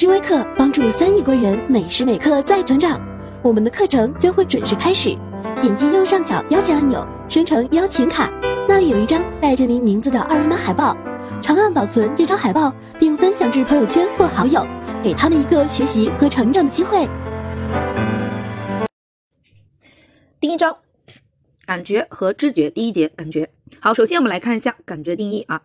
知微课帮助三亿国人每时每刻在成长。我们的课程将会准时开始，点击右上角邀请按钮，生成邀请卡，那里有一张带着您名字的二维码海报，长按保存这张海报，并分享至朋友圈或好友，给他们一个学习和成长的机会。第一章，感觉和知觉。第一节，感觉。好，首先我们来看一下感觉定义啊。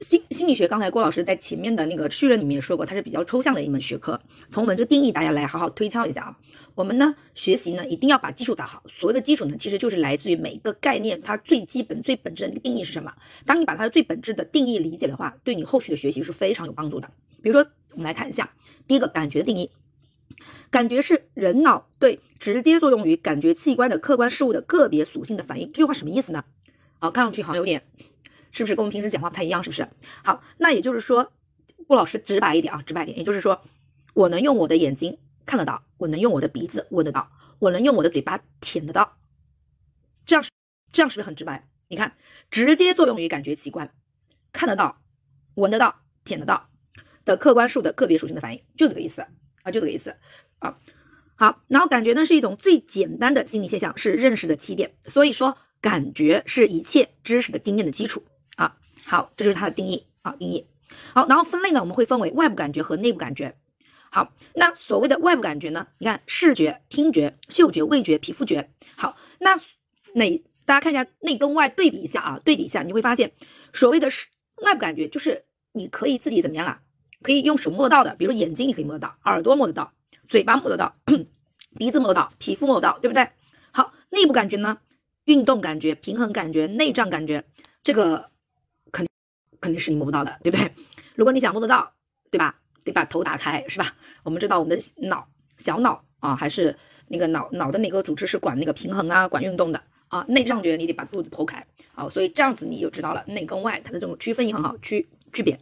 心心理学，刚才郭老师在前面的那个序论里面也说过，它是比较抽象的一门学科。从我们这个定义，大家来好好推敲一下啊。我们呢学习呢，一定要把基础打好。所谓的基础呢，其实就是来自于每一个概念它最基本、最本质的那个定义是什么。当你把它的最本质的定义理解的话，对你后续的学习是非常有帮助的。比如说，我们来看一下第一个感觉定义：感觉是人脑对直接作用于感觉器官的客观事物的个别属性的反应。这句话什么意思呢？好，看上去好像有点。是不是跟我们平时讲话不太一样？是不是？好，那也就是说，顾老师直白一点啊，直白一点，也就是说，我能用我的眼睛看得到，我能用我的鼻子闻得到，我能用我的嘴巴舔得到，这样是这样是不是很直白？你看，直接作用于感觉器官，看得到、闻得到、舔得到的客观数的个别属性的反应，就这个意思啊，就这个意思啊。好，然后感觉呢是一种最简单的心理现象，是认识的起点，所以说感觉是一切知识的经验的基础。好，这就是它的定义啊，定义。好，然后分类呢，我们会分为外部感觉和内部感觉。好，那所谓的外部感觉呢，你看视觉、听觉、嗅觉、味觉、皮肤觉。好，那哪大家看一下内跟外对比一下啊，对比一下，你会发现所谓的是外部感觉，就是你可以自己怎么样啊？可以用手摸得到的，比如眼睛你可以摸得到，耳朵摸得到，嘴巴摸得到，鼻子摸得到，皮肤摸得到，对不对？好，内部感觉呢，运动感觉、平衡感觉、内脏感觉，这个。肯定是你摸不到的，对不对？如果你想摸得到，对吧？得把头打开，是吧？我们知道我们的脑小脑啊，还是那个脑脑的哪个组织是管那个平衡啊，管运动的啊？内脏觉你得把肚子剖开，好，所以这样子你就知道了内跟外它的这种区分也很好区区别。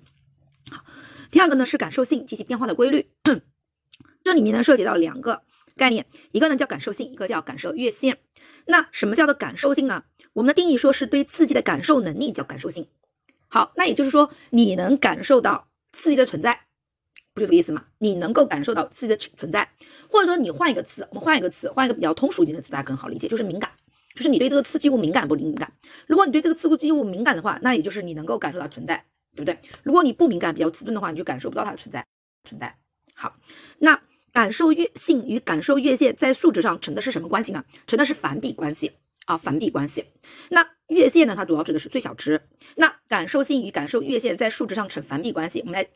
好，第二个呢是感受性及其变化的规律，这里面呢涉及到两个概念，一个呢叫感受性，一个叫感受越线。那什么叫做感受性呢？我们的定义说是对刺激的感受能力叫感受性。好，那也就是说，你能感受到刺激的存在，不就这个意思吗？你能够感受到刺激的存在，或者说你换一个词，我们换一个词，换一个比较通俗一点的词，大家更好理解，就是敏感，就是你对这个刺激物敏感不敏感？如果你对这个刺激物敏感的话，那也就是你能够感受到存在，对不对？如果你不敏感，比较迟钝的话，你就感受不到它的存在。存在。好，那感受越性与感受越线在数值上成的是什么关系呢？成的是反比关系啊，反比关系。那越线呢，它主要指的是最小值。那感受性与感受越线在数值上成反比关系。我们来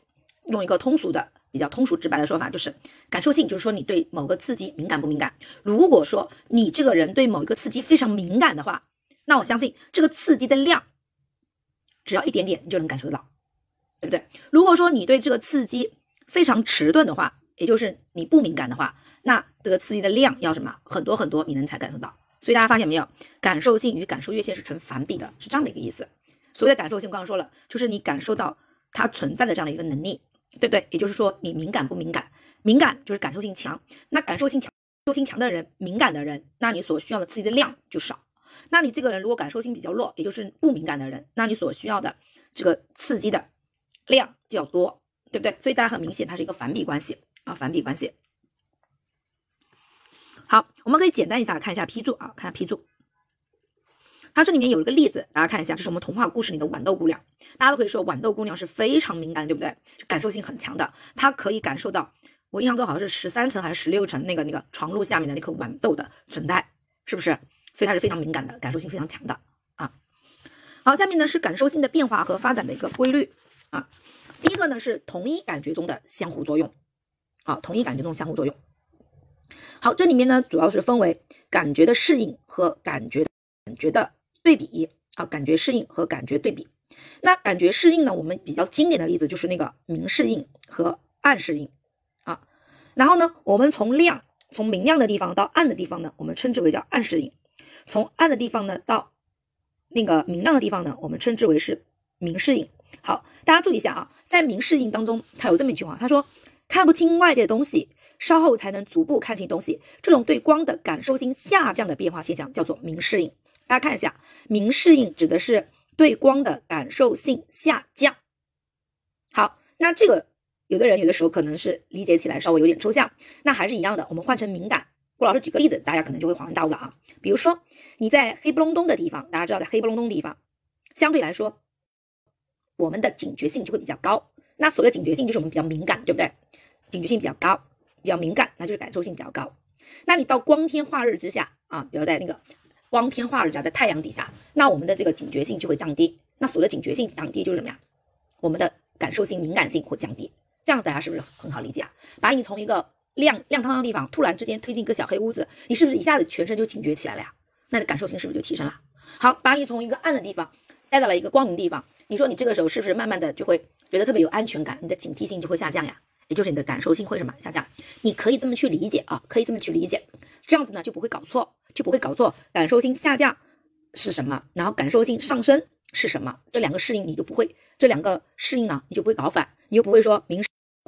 用一个通俗的、比较通俗直白的说法，就是感受性就是说你对某个刺激敏感不敏感。如果说你这个人对某一个刺激非常敏感的话，那我相信这个刺激的量只要一点点，你就能感受得到，对不对？如果说你对这个刺激非常迟钝的话，也就是你不敏感的话，那这个刺激的量要什么很多很多，你能才感受到。所以大家发现没有，感受性与感受越线是成反比的，是这样的一个意思。所谓的感受性，我刚刚说了，就是你感受到它存在的这样的一个能力，对不对？也就是说，你敏感不敏感？敏感就是感受性强，那感受性强、感受性强的人，敏感的人，那你所需要的刺激的量就少。那你这个人如果感受性比较弱，也就是不敏感的人，那你所需要的这个刺激的量就要多，对不对？所以大家很明显，它是一个反比关系啊，反比关系。好，我们可以简单一下看一下批注啊，看下批注。它这里面有一个例子，大家看一下，这是我们童话故事里的豌豆姑娘。大家都可以说豌豆姑娘是非常敏感，对不对？感受性很强的，她可以感受到，我印象中好像是十三层还是十六层那个那个床褥下面的那颗豌豆的存在，是不是？所以它是非常敏感的，感受性非常强的啊。好，下面呢是感受性的变化和发展的一个规律啊。第一个呢是同一感觉中的相互作用，好，同一感觉中相互作用。好，这里面呢主要是分为感觉的适应和感觉感觉的对比啊，感觉适应和感觉对比。那感觉适应呢，我们比较经典的例子就是那个明适应和暗适应啊。然后呢，我们从亮从明亮的地方到暗的地方呢，我们称之为叫暗适应；从暗的地方呢到那个明亮的地方呢，我们称之为是明适应。好，大家注意一下啊，在明适应当中，它有这么一句话，他说看不清外界东西。稍后才能逐步看清东西，这种对光的感受性下降的变化现象叫做明适应。大家看一下，明适应指的是对光的感受性下降。好，那这个有的人有的时候可能是理解起来稍微有点抽象，那还是一样的，我们换成敏感。郭老师举个例子，大家可能就会恍然大悟了啊。比如说你在黑不隆咚的地方，大家知道在黑不隆咚地方，相对来说，我们的警觉性就会比较高。那所谓的警觉性就是我们比较敏感，对不对？警觉性比较高，比较敏感，那就是感受性比较高。那你到光天化日之下啊，比如在那个光天化日之下，在太阳底下，那我们的这个警觉性就会降低。那所谓的警觉性降低就是什么呀？我们的感受性、敏感性会降低。这样大家是不是很好理解啊？把你从一个亮亮堂堂的地方突然之间推进一个小黑屋子，你是不是一下子全身就警觉起来了呀？那你的感受性是不是就提升了？好，把你从一个暗的地方带到了一个光明地方，你说你这个时候是不是慢慢的就会觉得特别有安全感？你的警惕性就会下降呀？也就是你的感受性会什么下降？你可以这么去理解啊，可以这么去理解，这样子呢就不会搞错，就不会搞错感受性下降是什么，然后感受性上升是什么，这两个适应你就不会，这两个适应呢你就不会搞反，你就不会说明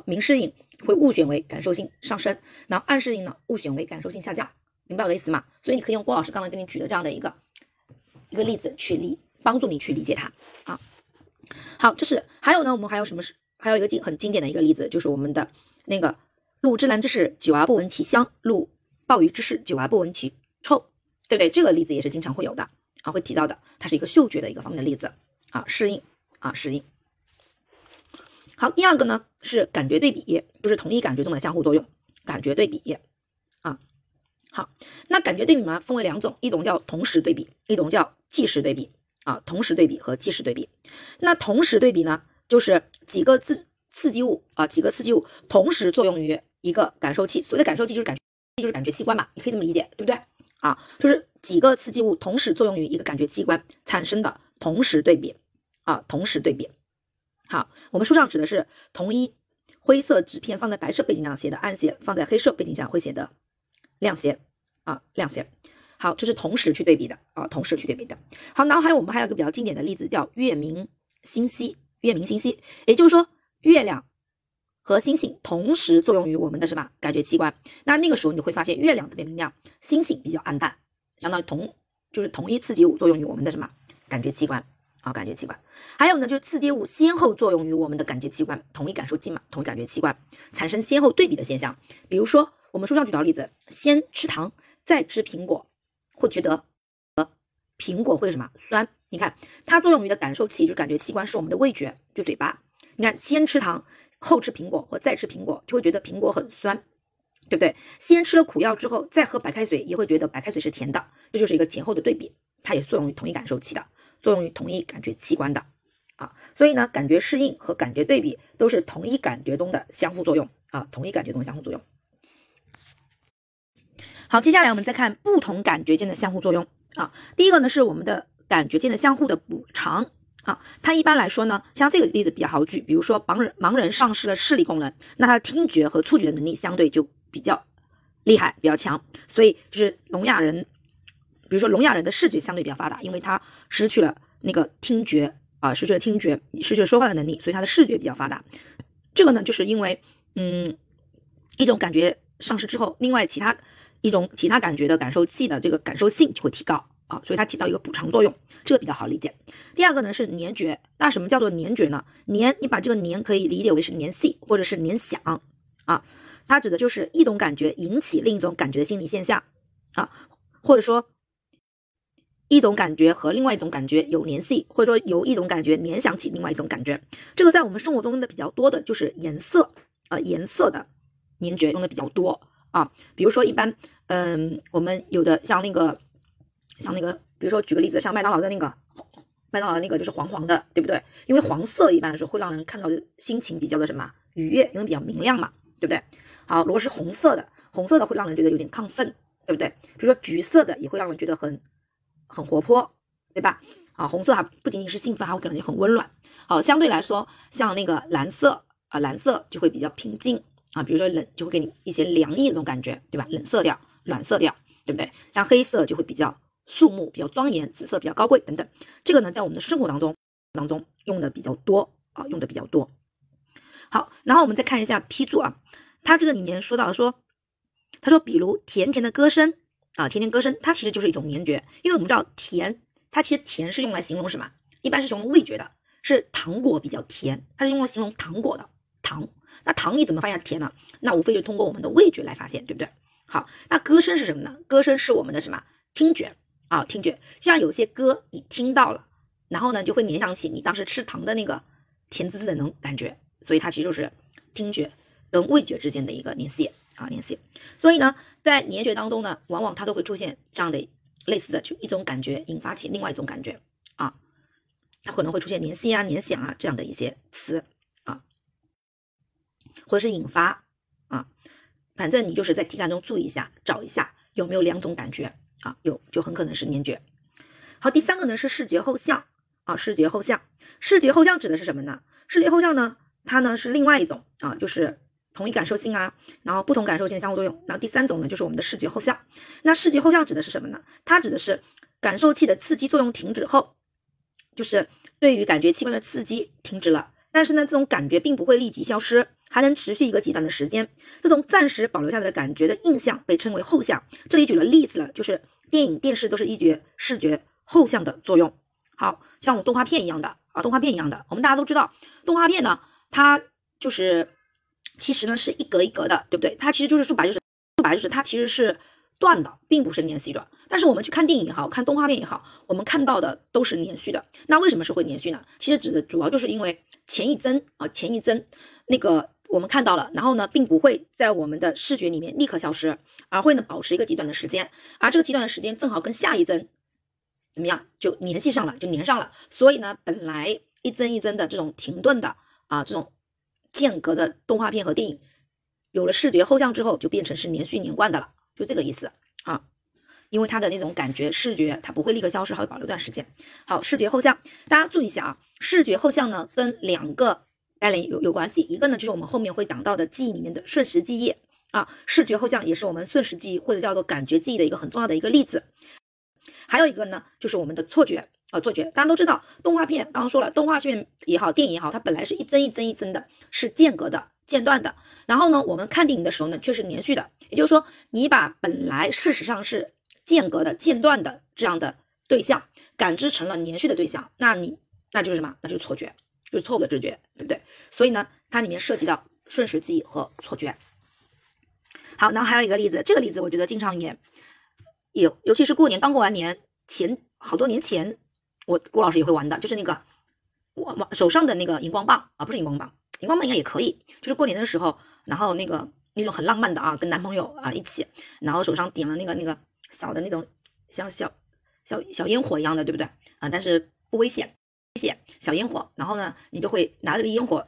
明适应会误选为感受性上升，然后暗适应呢误选为感受性下降，明白我的意思吗？所以你可以用郭老师刚才给你举的这样的一个一个例子去理帮助你去理解它啊。好，这是还有呢，我们还有什么是？还有一个经很经典的一个例子，就是我们的那个“入芝兰之室，久而不闻其香；入鲍鱼之士，久而不闻其臭”，对不对？这个例子也是经常会有的啊，会提到的。它是一个嗅觉的一个方面的例子啊，适应啊，适应。好，第二个呢是感觉对比，就是同一感觉中的相互作用。感觉对比啊，好，那感觉对比嘛，分为两种，一种叫同时对比，一种叫即时对比啊。同时对比和即时对比，那同时对比呢？就是几个刺刺激物啊，几个刺激物同时作用于一个感受器。所谓的感受器就是感，就是感觉器官嘛，你可以这么理解，对不对？啊，就是几个刺激物同时作用于一个感觉器官产生的同时对比啊，同时对比。好，我们书上指的是同一灰色纸片放在白色背景上写的暗斜，放在黑色背景下会写的亮写啊，亮写。好，这是同时去对比的啊，同时去对比的。好，然后还有我们还有一个比较经典的例子叫月明星稀。月明星稀，也就是说，月亮和星星同时作用于我们的什么感觉器官？那那个时候你会发现，月亮特别明亮，星星比较暗淡，相当于同就是同一刺激物作用于我们的什么感觉器官啊？感觉器官。还有呢，就是刺激物先后作用于我们的感觉器官，同一感受器嘛，同一感觉器官产生先后对比的现象。比如说，我们书上举到例子，先吃糖再吃苹果，会觉得苹果会什么酸？你看，它作用于的感受器就感觉器官是我们的味觉，就嘴巴。你看，先吃糖，后吃苹果，或再吃苹果，就会觉得苹果很酸，对不对？先吃了苦药之后，再喝白开水，也会觉得白开水是甜的。这就是一个前后的对比，它也作用于同一感受器的，作用于同一感觉器官的啊。所以呢，感觉适应和感觉对比都是同一感觉中的相互作用啊，同一感觉中的相互作用。好，接下来我们再看不同感觉间的相互作用啊。第一个呢是我们的。感觉间的相互的补偿啊，它一般来说呢，像这个例子比较好举，比如说盲人盲人丧失了视力功能，那他听觉和触觉的能力相对就比较厉害，比较强，所以就是聋哑人，比如说聋哑人的视觉相对比较发达，因为他失去了那个听觉啊，失去了听觉，失去了说话的能力，所以他的视觉比较发达。这个呢，就是因为嗯一种感觉丧失之后，另外其他一种其他感觉的感受器的这个感受性就会提高。啊，所以它起到一个补偿作用，这个比较好理解。第二个呢是粘觉，那什么叫做粘觉呢？粘，你把这个粘可以理解为是联系或者是联想啊，它指的就是一种感觉引起另一种感觉的心理现象啊，或者说一种感觉和另外一种感觉有联系，或者说由一种感觉联想起另外一种感觉。这个在我们生活中的比较多的就是颜色啊，颜色的粘觉用的比较多啊，比如说一般，嗯，我们有的像那个。像那个，比如说举个例子，像麦当劳的那个，麦当劳的那个就是黄黄的，对不对？因为黄色一般来说会让人看到的心情比较的什么愉悦，因为比较明亮嘛，对不对？好，如果是红色的，红色的会让人觉得有点亢奋，对不对？比如说橘色的也会让人觉得很很活泼，对吧？啊，红色还不仅仅是兴奋，还会感觉很温暖。好，相对来说，像那个蓝色啊，蓝色就会比较平静啊，比如说冷就会给你一些凉意的那种感觉，对吧？冷色调、暖色调，对不对？像黑色就会比较。肃穆比较庄严，紫色比较高贵等等，这个呢在我们的生活当中当中用的比较多啊，用的比较多。好，然后我们再看一下批注啊，它这个里面说到说，他说比如甜甜的歌声啊，甜甜歌声，它其实就是一种联觉，因为我们知道甜，它其实甜是用来形容什么？一般是形容味觉的，是糖果比较甜，它是用来形容糖果的糖。那糖你怎么发现甜呢？那无非就通过我们的味觉来发现，对不对？好，那歌声是什么呢？歌声是我们的什么？听觉啊，听觉。像有些歌你听到了，然后呢就会联想起你当时吃糖的那个甜滋滋的那种感觉，所以它其实就是听觉跟味觉之间的一个联系啊，联系。所以呢，在联觉当中呢，往往它都会出现这样的类似的就一种感觉引发起另外一种感觉啊，它可能会出现联系啊、联想啊这样的一些词啊，或者是引发啊，反正你就是在题干中注意一下，找一下有没有两种感觉啊，有就很可能是联觉。好，第三个呢是视觉后像啊，视觉后像，视觉后像指的是什么呢？视觉后像呢，它呢是另外一种啊，就是。同一感受性啊，然后不同感受性的相互作用。然后第三种呢，就是我们的视觉后像。那视觉后像指的是什么呢？它指的是感受器的刺激作用停止后，就是对于感觉器官的刺激停止了，但是呢，这种感觉并不会立即消失，还能持续一个极短的时间。这种暂时保留下来的感觉的印象被称为后像。这里举了例子了，就是电影、电视都是依据视觉后像的作用。好像我们动画片一样的啊，动画片一样的，我们大家都知道，动画片呢，它就是。其实呢是一格一格的，对不对？它其实就是说白就是说白就是它其实是断的，并不是连续的。但是我们去看电影也好看动画片也好，我们看到的都是连续的。那为什么是会连续呢？其实指的主要就是因为前一帧啊前一帧那个我们看到了，然后呢并不会在我们的视觉里面立刻消失，而会呢保持一个极短的时间，而这个极短的时间正好跟下一帧怎么样就联系上了，就连上了。所以呢本来一帧一帧的这种停顿的啊这种。间隔的动画片和电影，有了视觉后像之后，就变成是连续连贯的了，就这个意思啊。因为它的那种感觉视觉，它不会立刻消失，还会保留一段时间。好，视觉后像，大家注意一下啊。视觉后像呢，跟两个概念有有关系，一个呢就是我们后面会讲到的记忆里面的瞬时记忆啊。视觉后像也是我们瞬时记忆或者叫做感觉记忆的一个很重要的一个例子。还有一个呢，就是我们的错觉。啊，错觉，大家都知道，动画片刚刚说了，动画片也好，电影也好，它本来是一帧一帧一帧的，是间隔的、间断的。然后呢，我们看电影的时候呢，却是连续的。也就是说，你把本来事实上是间隔的、间断的这样的对象，感知成了连续的对象，那你那就是什么？那就是错觉，就是错误的知觉，对不对？所以呢，它里面涉及到瞬时记忆和错觉。好，然后还有一个例子，这个例子我觉得经常也有，尤其是过年刚过完年前，好多年前。我郭老师也会玩的，就是那个我我手上的那个荧光棒啊，不是荧光棒，荧光棒应该也可以，就是过年的时候，然后那个那种很浪漫的啊，跟男朋友啊一起，然后手上点了那个那个小的那种像小小小烟火一样的，对不对啊？但是不危险，危险小烟火，然后呢，你就会拿这个烟火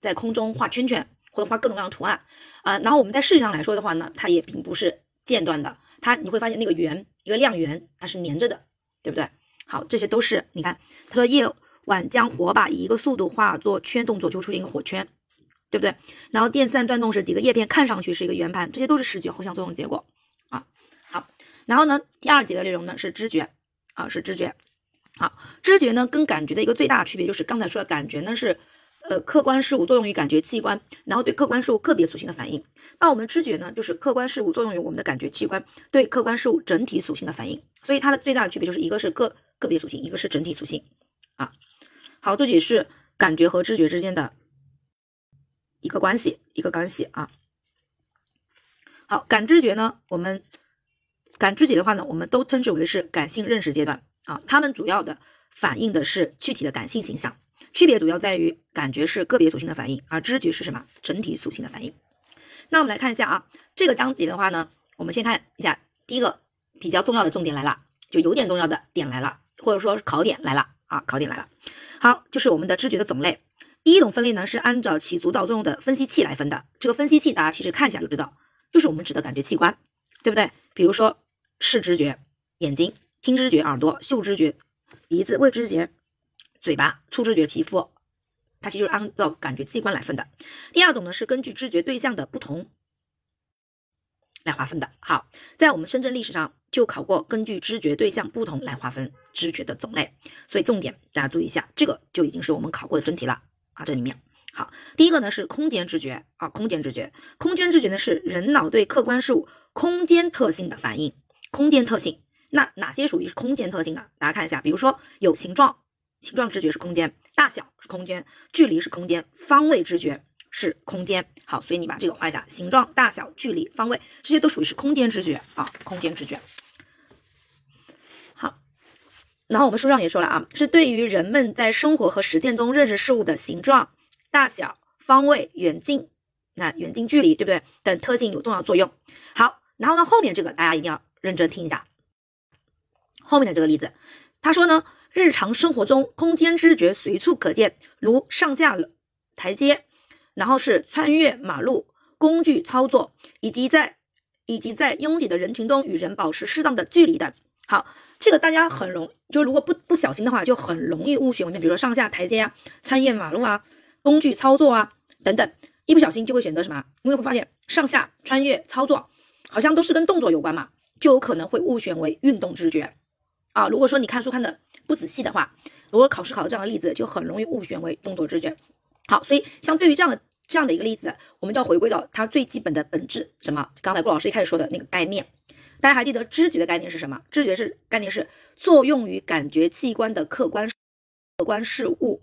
在空中画圈圈，或者画各种各样的图案啊。然后我们在视觉上来说的话呢，它也并不是间断的，它你会发现那个圆一个亮圆，它是连着的，对不对？好，这些都是你看，他说夜晚将火把以一个速度化作圈动作，就出现一个火圈，对不对？然后电扇转动时，几个叶片看上去是一个圆盘，这些都是视觉后像作用结果啊。好，然后呢，第二节的内容呢是知觉啊，是知觉。好，知觉呢跟感觉的一个最大区别就是刚才说的感觉呢是呃客观事物作用于感觉器官，然后对客观事物个别属性的反应。那我们知觉呢就是客观事物作用于我们的感觉器官，对客观事物整体属性的反应。所以它的最大的区别就是一个是个。个别属性，一个是整体属性啊。好，这也是感觉和知觉之间的一个关系，一个关系啊。好，感知觉呢，我们感知觉的话呢，我们都称之为是感性认识阶段啊。它们主要的反映的是具体的感性形象，区别主要在于感觉是个别属性的反应，而知觉是什么？整体属性的反应。那我们来看一下啊，这个章节的话呢，我们先看一下第一个比较重要的重点来了，就有点重要的点来了。或者说是考点来了啊，考点来了。好，就是我们的知觉的种类。第一种分类呢是按照起主导作用的分析器来分的。这个分析器大家其实看一下就知道，就是我们指的感觉器官，对不对？比如说视知觉，眼睛；听知觉，耳朵；嗅知觉，鼻子；味知觉，嘴巴；触知觉，皮肤。它其实按照感觉器官来分的。第二种呢是根据知觉对象的不同。来划分的好，在我们深圳历史上就考过，根据知觉对象不同来划分知觉的种类，所以重点大家注意一下，这个就已经是我们考过的真题了啊。这里面好，第一个呢是空间知觉啊，空间知觉，空间知觉呢是人脑对客观事物空间特性的反应，空间特性，那哪些属于是空间特性呢？大家看一下，比如说有形状，形状知觉是空间，大小是空间，距离是空间，方位知觉是空间。好，所以你把这个画一下，形状、大小、距离、方位，这些都属于是空间知觉啊，空间知觉。好，然后我们书上也说了啊，是对于人们在生活和实践中认识事物的形状、大小、方位、远近，那远近距离，对不对？等特性有重要作用。好，然后呢，后面这个大家一定要认真听一下，后面的这个例子，他说呢。日常生活中，空间知觉随处可见，如上下台阶，然后是穿越马路、工具操作，以及在以及在拥挤的人群中与人保持适当的距离等。好，这个大家很容，就如果不不小心的话，就很容易误选。我们比如说上下台阶啊、穿越马路啊、工具操作啊等等，一不小心就会选择什么？因为会发现上下、穿越、操作好像都是跟动作有关嘛，就有可能会误选为运动知觉啊。如果说你看书看的。不仔细的话，如果考试考的这样的例子，就很容易误选为动作知觉。好，所以相对于这样的这样的一个例子，我们就要回归到它最基本的本质，什么？刚才顾老师一开始说的那个概念，大家还记得知觉的概念是什么？知觉是概念是作用于感觉器官的客观客观事物。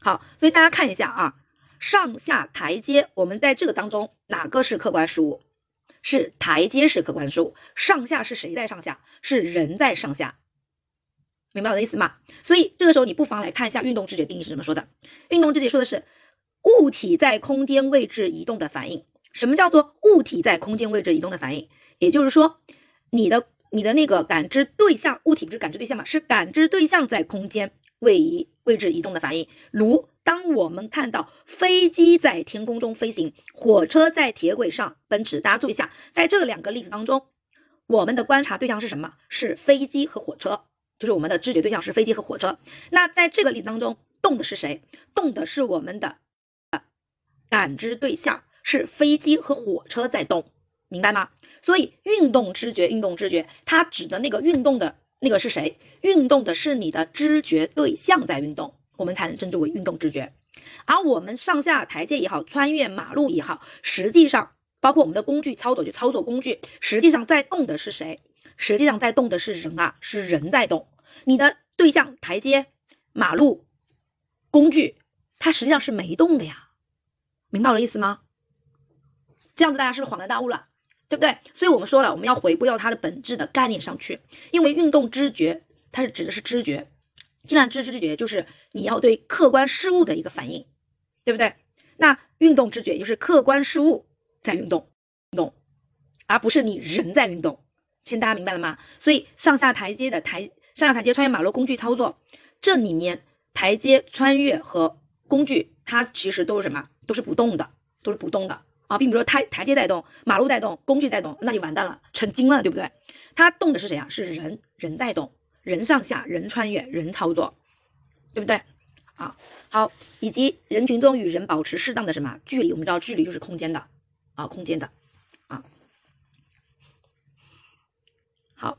好，所以大家看一下啊，上下台阶，我们在这个当中哪个是客观事物？是台阶式客观事物，上下是谁在上下？是人在上下。明白我的意思吗？所以这个时候你不妨来看一下运动知觉定义是怎么说的。运动知觉说的是物体在空间位置移动的反应。什么叫做物体在空间位置移动的反应？也就是说，你的你的那个感知对象，物体不是感知对象嘛？是感知对象在空间位移位置移动的反应。如当我们看到飞机在天空中飞行，火车在铁轨上奔驰。大家注意一下，在这两个例子当中，我们的观察对象是什么？是飞机和火车。就是我们的知觉对象是飞机和火车，那在这个例子当中，动的是谁？动的是我们的感知对象是飞机和火车在动，明白吗？所以运动知觉，运动知觉，它指的那个运动的那个是谁？运动的是你的知觉对象在运动，我们才能称之为运动知觉。而我们上下台阶也好，穿越马路也好，实际上包括我们的工具操作，就操作工具，实际上在动的是谁？实际上在动的是人啊，是人在动。你的对象台阶、马路、工具，它实际上是没动的呀，明白我的意思吗？这样子大家是不是恍然大悟了，对不对？所以我们说了，我们要回归到它的本质的概念上去，因为运动知觉它是指的是知觉，既然知知觉就是你要对客观事物的一个反应，对不对？那运动知觉就是客观事物在运动，运动，而不是你人在运动。现在大家明白了吗？所以上下台阶的台。上下台阶、穿越马路、工具操作，这里面台阶、穿越和工具，它其实都是什么？都是不动的，都是不动的啊，并不是说台台阶在动，马路在动，工具在动，那就完蛋了，成精了，对不对？它动的是谁啊？是人，人在动，人上下，人穿越，人操作，对不对？啊，好，以及人群中与人保持适当的什么距离？我们知道距离就是空间的啊，空间的啊。好，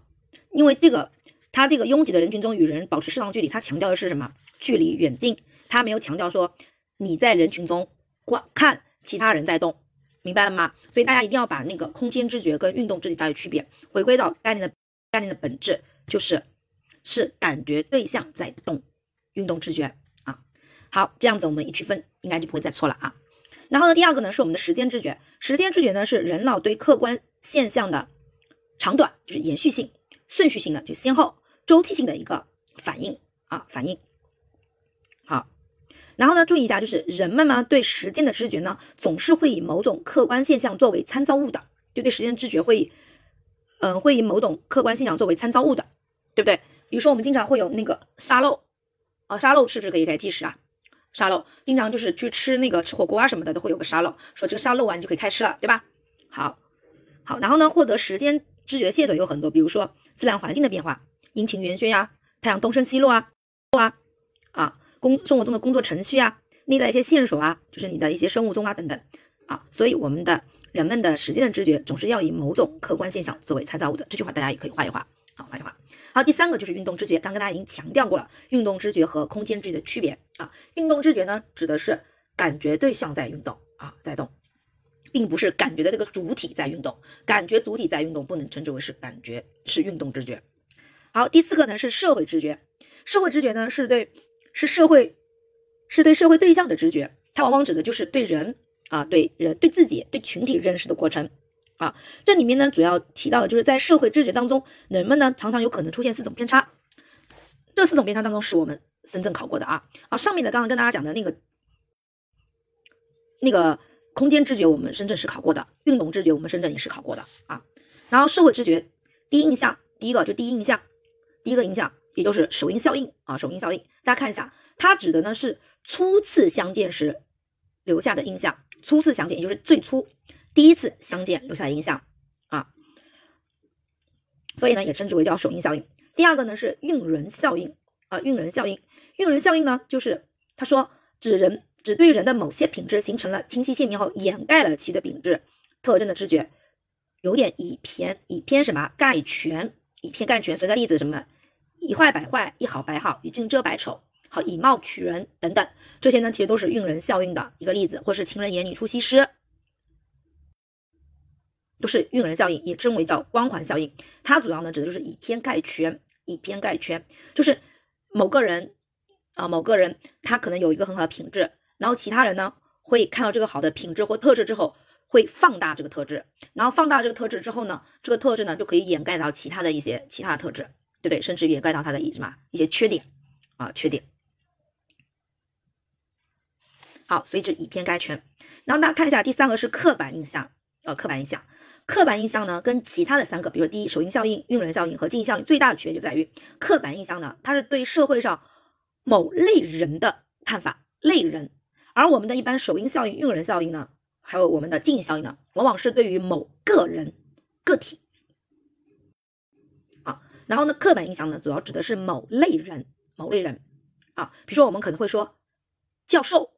因为这个。它这个拥挤的人群中与人保持适当距离，它强调的是什么？距离远近，它没有强调说你在人群中观看其他人在动，明白了吗？所以大家一定要把那个空间知觉跟运动知觉加以区别，回归到概念的概念的本质，就是是感觉对象在动，运动知觉啊。好，这样子我们一区分，应该就不会再错了啊。然后呢，第二个呢是我们的时间知觉，时间知觉呢是人脑对客观现象的长短，就是延续性、顺序性的，就先后。周期性的一个反应啊，反应好，然后呢，注意一下，就是人们呢对时间的知觉呢，总是会以某种客观现象作为参照物的，就对时间知觉会以，嗯，会以某种客观现象作为参照物的，对不对？比如说我们经常会有那个沙漏啊，沙漏是不是可以来计时啊？沙漏经常就是去吃那个吃火锅啊什么的都会有个沙漏，说这个沙漏完你就可以开吃了，对吧？好，好，然后呢，获得时间知觉的线索有很多，比如说自然环境的变化。阴晴圆缺呀，太阳东升西落啊，啊啊，工生活中的工作程序啊，内在一些线索啊，就是你的一些生物钟啊等等啊，所以我们的人们的时间的知觉总是要以某种客观现象作为参照物的。这句话大家也可以画一画，好画一画。好，第三个就是运动知觉，刚跟大家已经强调过了，运动知觉和空间知觉的区别啊。运动知觉呢，指的是感觉对象在运动啊，在动，并不是感觉的这个主体在运动，感觉主体在运动不能称之为是感觉，是运动知觉。好，第四个呢是社会知觉，社会知觉呢是对是社会是对社会对象的知觉，它往往指的就是对人啊、对人、对自己、对群体认识的过程啊。这里面呢，主要提到的就是在社会知觉当中，人们呢常常有可能出现四种偏差。这四种偏差当中是我们深圳考过的啊啊，上面的刚刚跟大家讲的那个那个空间知觉，我们深圳是考过的；运动知觉，我们深圳也是考过的啊。然后社会知觉，第一印象，第一个就第一印象，第一个印象，也就是首因效应啊，首因效应，大家看一下，它指的呢是初次相见时留下的印象，初次相见也就是最初第一次相见留下的印象啊，所以呢也称之为叫首因效应。第二个呢是晕人效应啊，晕人效应，晕人效应呢就是他说指人只对人的某些品质形成了清晰鲜明后掩盖了其的品质特征的知觉。有点以偏以偏什么概全，以偏概全。所以的例子什么，以坏百坏，以好百好，以俊遮百丑，好以貌取人等等，这些呢其实都是晕人效应的一个例子，或是情人眼里出西施，都是晕人效应，也称为叫光环效应。它主要呢指的就是以偏概全，以偏概全，就是某个人啊某个人他可能有一个很好的品质，然后其他人呢会看到这个好的品质或特质之后。会放大这个特质，然后放大这个特质之后呢，这个特质呢就可以掩盖到其他的一些其他的特质，对不对？甚至掩盖到它的一什么一些缺点啊，缺点。好，所以是以偏概全。然后大家看一下，第三个是刻板印象，呃，刻板印象，刻板印象呢跟其他的三个，比如第一首因效应、晕人效应和记忆效应，最大的区别就在于刻板印象呢，它是对社会上某类人的看法，类人，而我们的一般首因效应、晕人效应呢。还有我们的记忆效应呢，往往是对于某个人、个体啊，然后呢，刻板印象呢，主要指的是某类人、某类人啊，比如说我们可能会说教授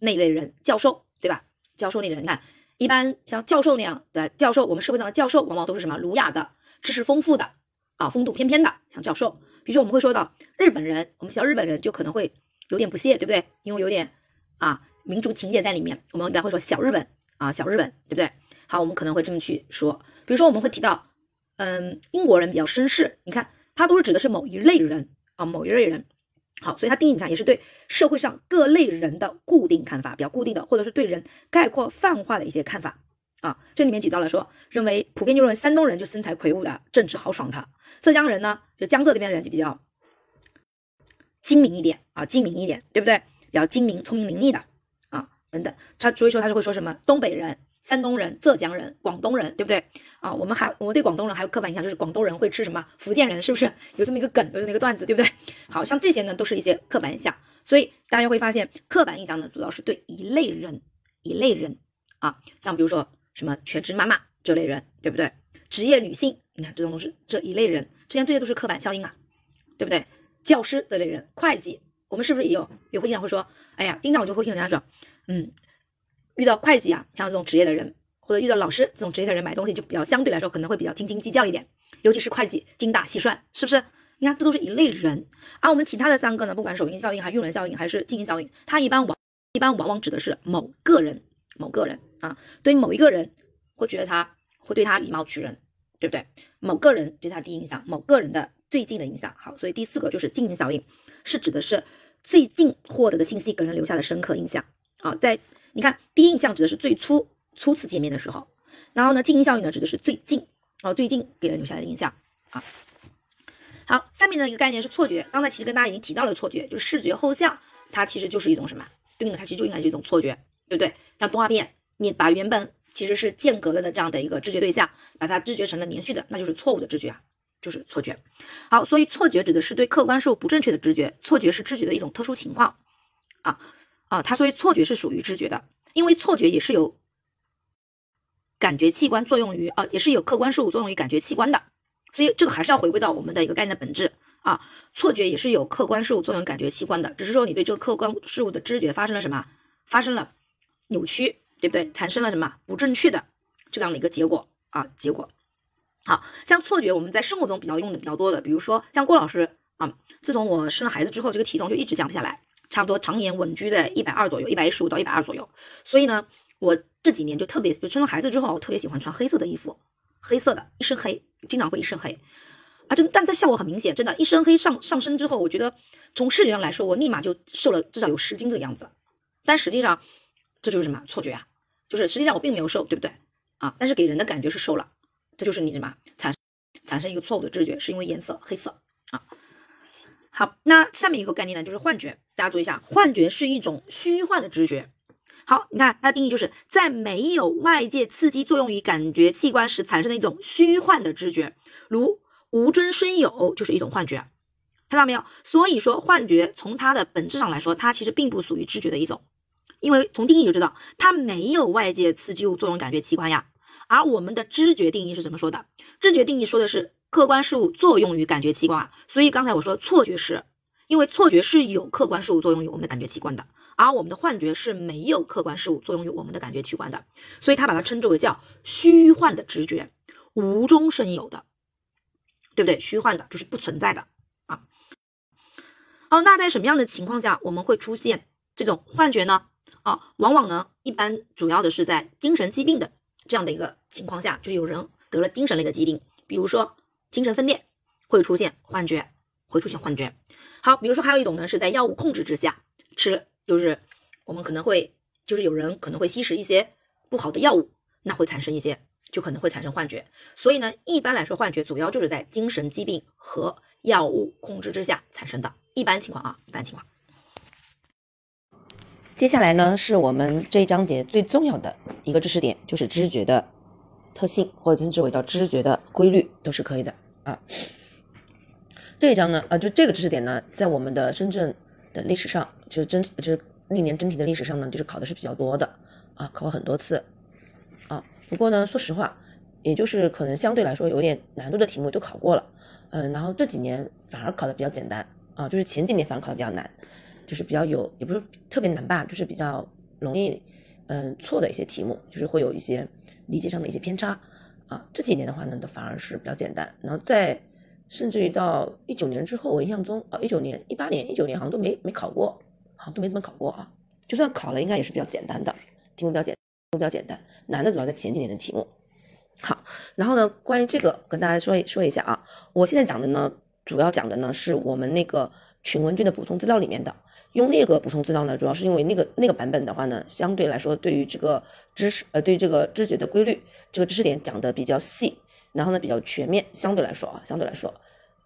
那类人，教授对吧？教授那类人，你看，一般像教授那样的教授，我们社会上的教授往往都是什么儒雅的、知识丰富的啊，风度翩翩的，像教授。比如说我们会说到日本人，我们提到日本人就可能会有点不屑，对不对？因为有点啊。民族情节在里面，我们一般会说小日本啊，小日本，对不对？好，我们可能会这么去说。比如说，我们会提到，嗯，英国人比较绅士，你看，他都是指的是某一类人啊，某一类人。好，所以它定义上也是对社会上各类人的固定看法，比较固定的，或者是对人概括泛化的一些看法啊。这里面举到了说，认为普遍就认为山东人就身材魁梧的，正直豪爽的；浙江人呢，就江浙这边的人就比较精明一点啊，精明一点，对不对？比较精明、聪明伶俐的啊。等等，他所以说他就会说什么东北人、山东人、浙江人、广东人，对不对啊？我们还我们对广东人还有刻板印象，就是广东人会吃什么？福建人是不是有这么一个梗，有这么一个段子，对不对？好像这些呢都是一些刻板印象，所以大家会发现刻板印象呢主要是对一类人、一类人啊，像比如说什么全职妈妈这类人，对不对？职业女性，你看这种都是这一类人，实际上这些都是刻板效应啊，对不对？教师这类人，会计，我们是不是也有也会经常会说，哎呀，经常我就会听人家说。嗯，遇到会计啊，像这种职业的人，或者遇到老师这种职业的人买东西就比较相对来说可能会比较斤斤计较一点，尤其是会计精打细算，是不是？你看这都是一类人，而我们其他的三个呢，不管首因效应、还是晕人效应，还是记忆效应，它一般往一般往往指的是某个人，某个人啊，对于某一个人会觉得他会对他以貌取人，对不对？某个人对他第一印象，某个人的最近的印象。好，所以第四个就是近因效应，是指的是最近获得的信息给人留下的深刻印象。啊，在你看，第一印象指的是最初初次见面的时候，然后呢，近因效应呢指的是最近啊，最近给人留下来的印象啊。好，下面的一个概念是错觉，刚才其实跟大家已经提到了错觉，就是视觉后像，它其实就是一种什么？对应的它其实就应该是一种错觉，对不对？像动画片，你把原本其实是间隔了的这样的一个知觉对象，把它知觉成了连续的，那就是错误的知觉啊，就是错觉。好，所以错觉指的是对客观事物不正确的知觉，错觉是知觉的一种特殊情况啊。啊，它所以错觉是属于知觉的，因为错觉也是有感觉器官作用于啊，也是有客观事物作用于感觉器官的，所以这个还是要回归到我们的一个概念的本质啊，错觉也是有客观事物作用感觉器官的，只是说你对这个客观事物的知觉发生了什么，发生了扭曲，对不对？产生了什么不正确的这样的一个结果啊，结果。好像错觉我们在生活中比较用的比较多的，比如说像郭老师啊，自从我生了孩子之后，这个体重就一直降不下来。差不多常年稳居在一百二左右，一百一十五到一百二左右。所以呢，我这几年就特别，就生了孩子之后，我特别喜欢穿黑色的衣服，黑色的，一身黑，经常会一身黑。啊，真，但它效果很明显，真的，一身黑上上身之后，我觉得从视觉上来说，我立马就瘦了至少有十斤这个样子。但实际上这就是什么错觉啊？就是实际上我并没有瘦，对不对啊？但是给人的感觉是瘦了，这就是你什么产产生一个错误的知觉，是因为颜色黑色啊。好，那下面一个概念呢，就是幻觉，大家注意一下，幻觉是一种虚幻的知觉。好，你看它的定义就是在没有外界刺激作用于感觉器官时产生的一种虚幻的知觉，如无中生有就是一种幻觉，看到没有？所以说幻觉从它的本质上来说，它其实并不属于知觉的一种，因为从定义就知道它没有外界刺激物作用感觉器官呀。而我们的知觉定义是怎么说的？知觉定义说的是客观事物作用于感觉器官，所以刚才我说错觉是因为错觉是有客观事物作用于我们的感觉器官的。而我们的幻觉是没有客观事物作用于我们的感觉器官的，所以他把它称之为叫虚幻的直觉，无中生有的，对不对？虚幻的就是不存在的啊。好，那在什么样的情况下我们会出现这种幻觉呢？啊，往往呢，一般主要的是在精神疾病的这样的一个情况下，就是有人得了精神类的疾病，比如说精神分裂，会出现幻觉，会出现幻觉。好，比如说还有一种呢，是在药物控制之下吃。就是我们可能会，就是有人可能会吸食一些不好的药物，那会产生一些，就可能会产生幻觉。所以呢，一般来说，幻觉主要就是在精神疾病和药物控制之下产生的。一般情况啊，一般情况。接下来呢，是我们这一章节最重要的一个知识点，就是知觉的特性，或者称之为叫知觉的规律，都是可以的啊。这一章呢，啊，就这个知识点呢，在我们的深圳。的历史上，就是真就是历年真题的历史上呢，就是考的是比较多的啊，考过很多次啊。不过呢，说实话，也就是可能相对来说有点难度的题目都考过了，嗯，然后这几年反而考的比较简单啊，就是前几年反而考的比较难，就是比较有也不是特别难吧，就是比较容易嗯错的一些题目，就是会有一些理解上的一些偏差啊。这几年的话呢，都反而是比较简单，然后在。甚至于到一九年之后，我印象中啊，一九年、一八年、一九年好像都没没考过，好像都没怎么考过啊。就算考了，应该也是比较简单的题目，比较简，都比较简单。难的主要在前几年的题目。好，然后呢，关于这个跟大家说一说一下啊，我现在讲的呢，主要讲的呢是我们那个群文卷的补充资料里面的。用那个补充资料呢，主要是因为那个那个版本的话呢，相对来说对于这个知识呃，对这个知觉的规律这个知识点讲的比较细。然后呢，比较全面，相对来说啊，相对来说，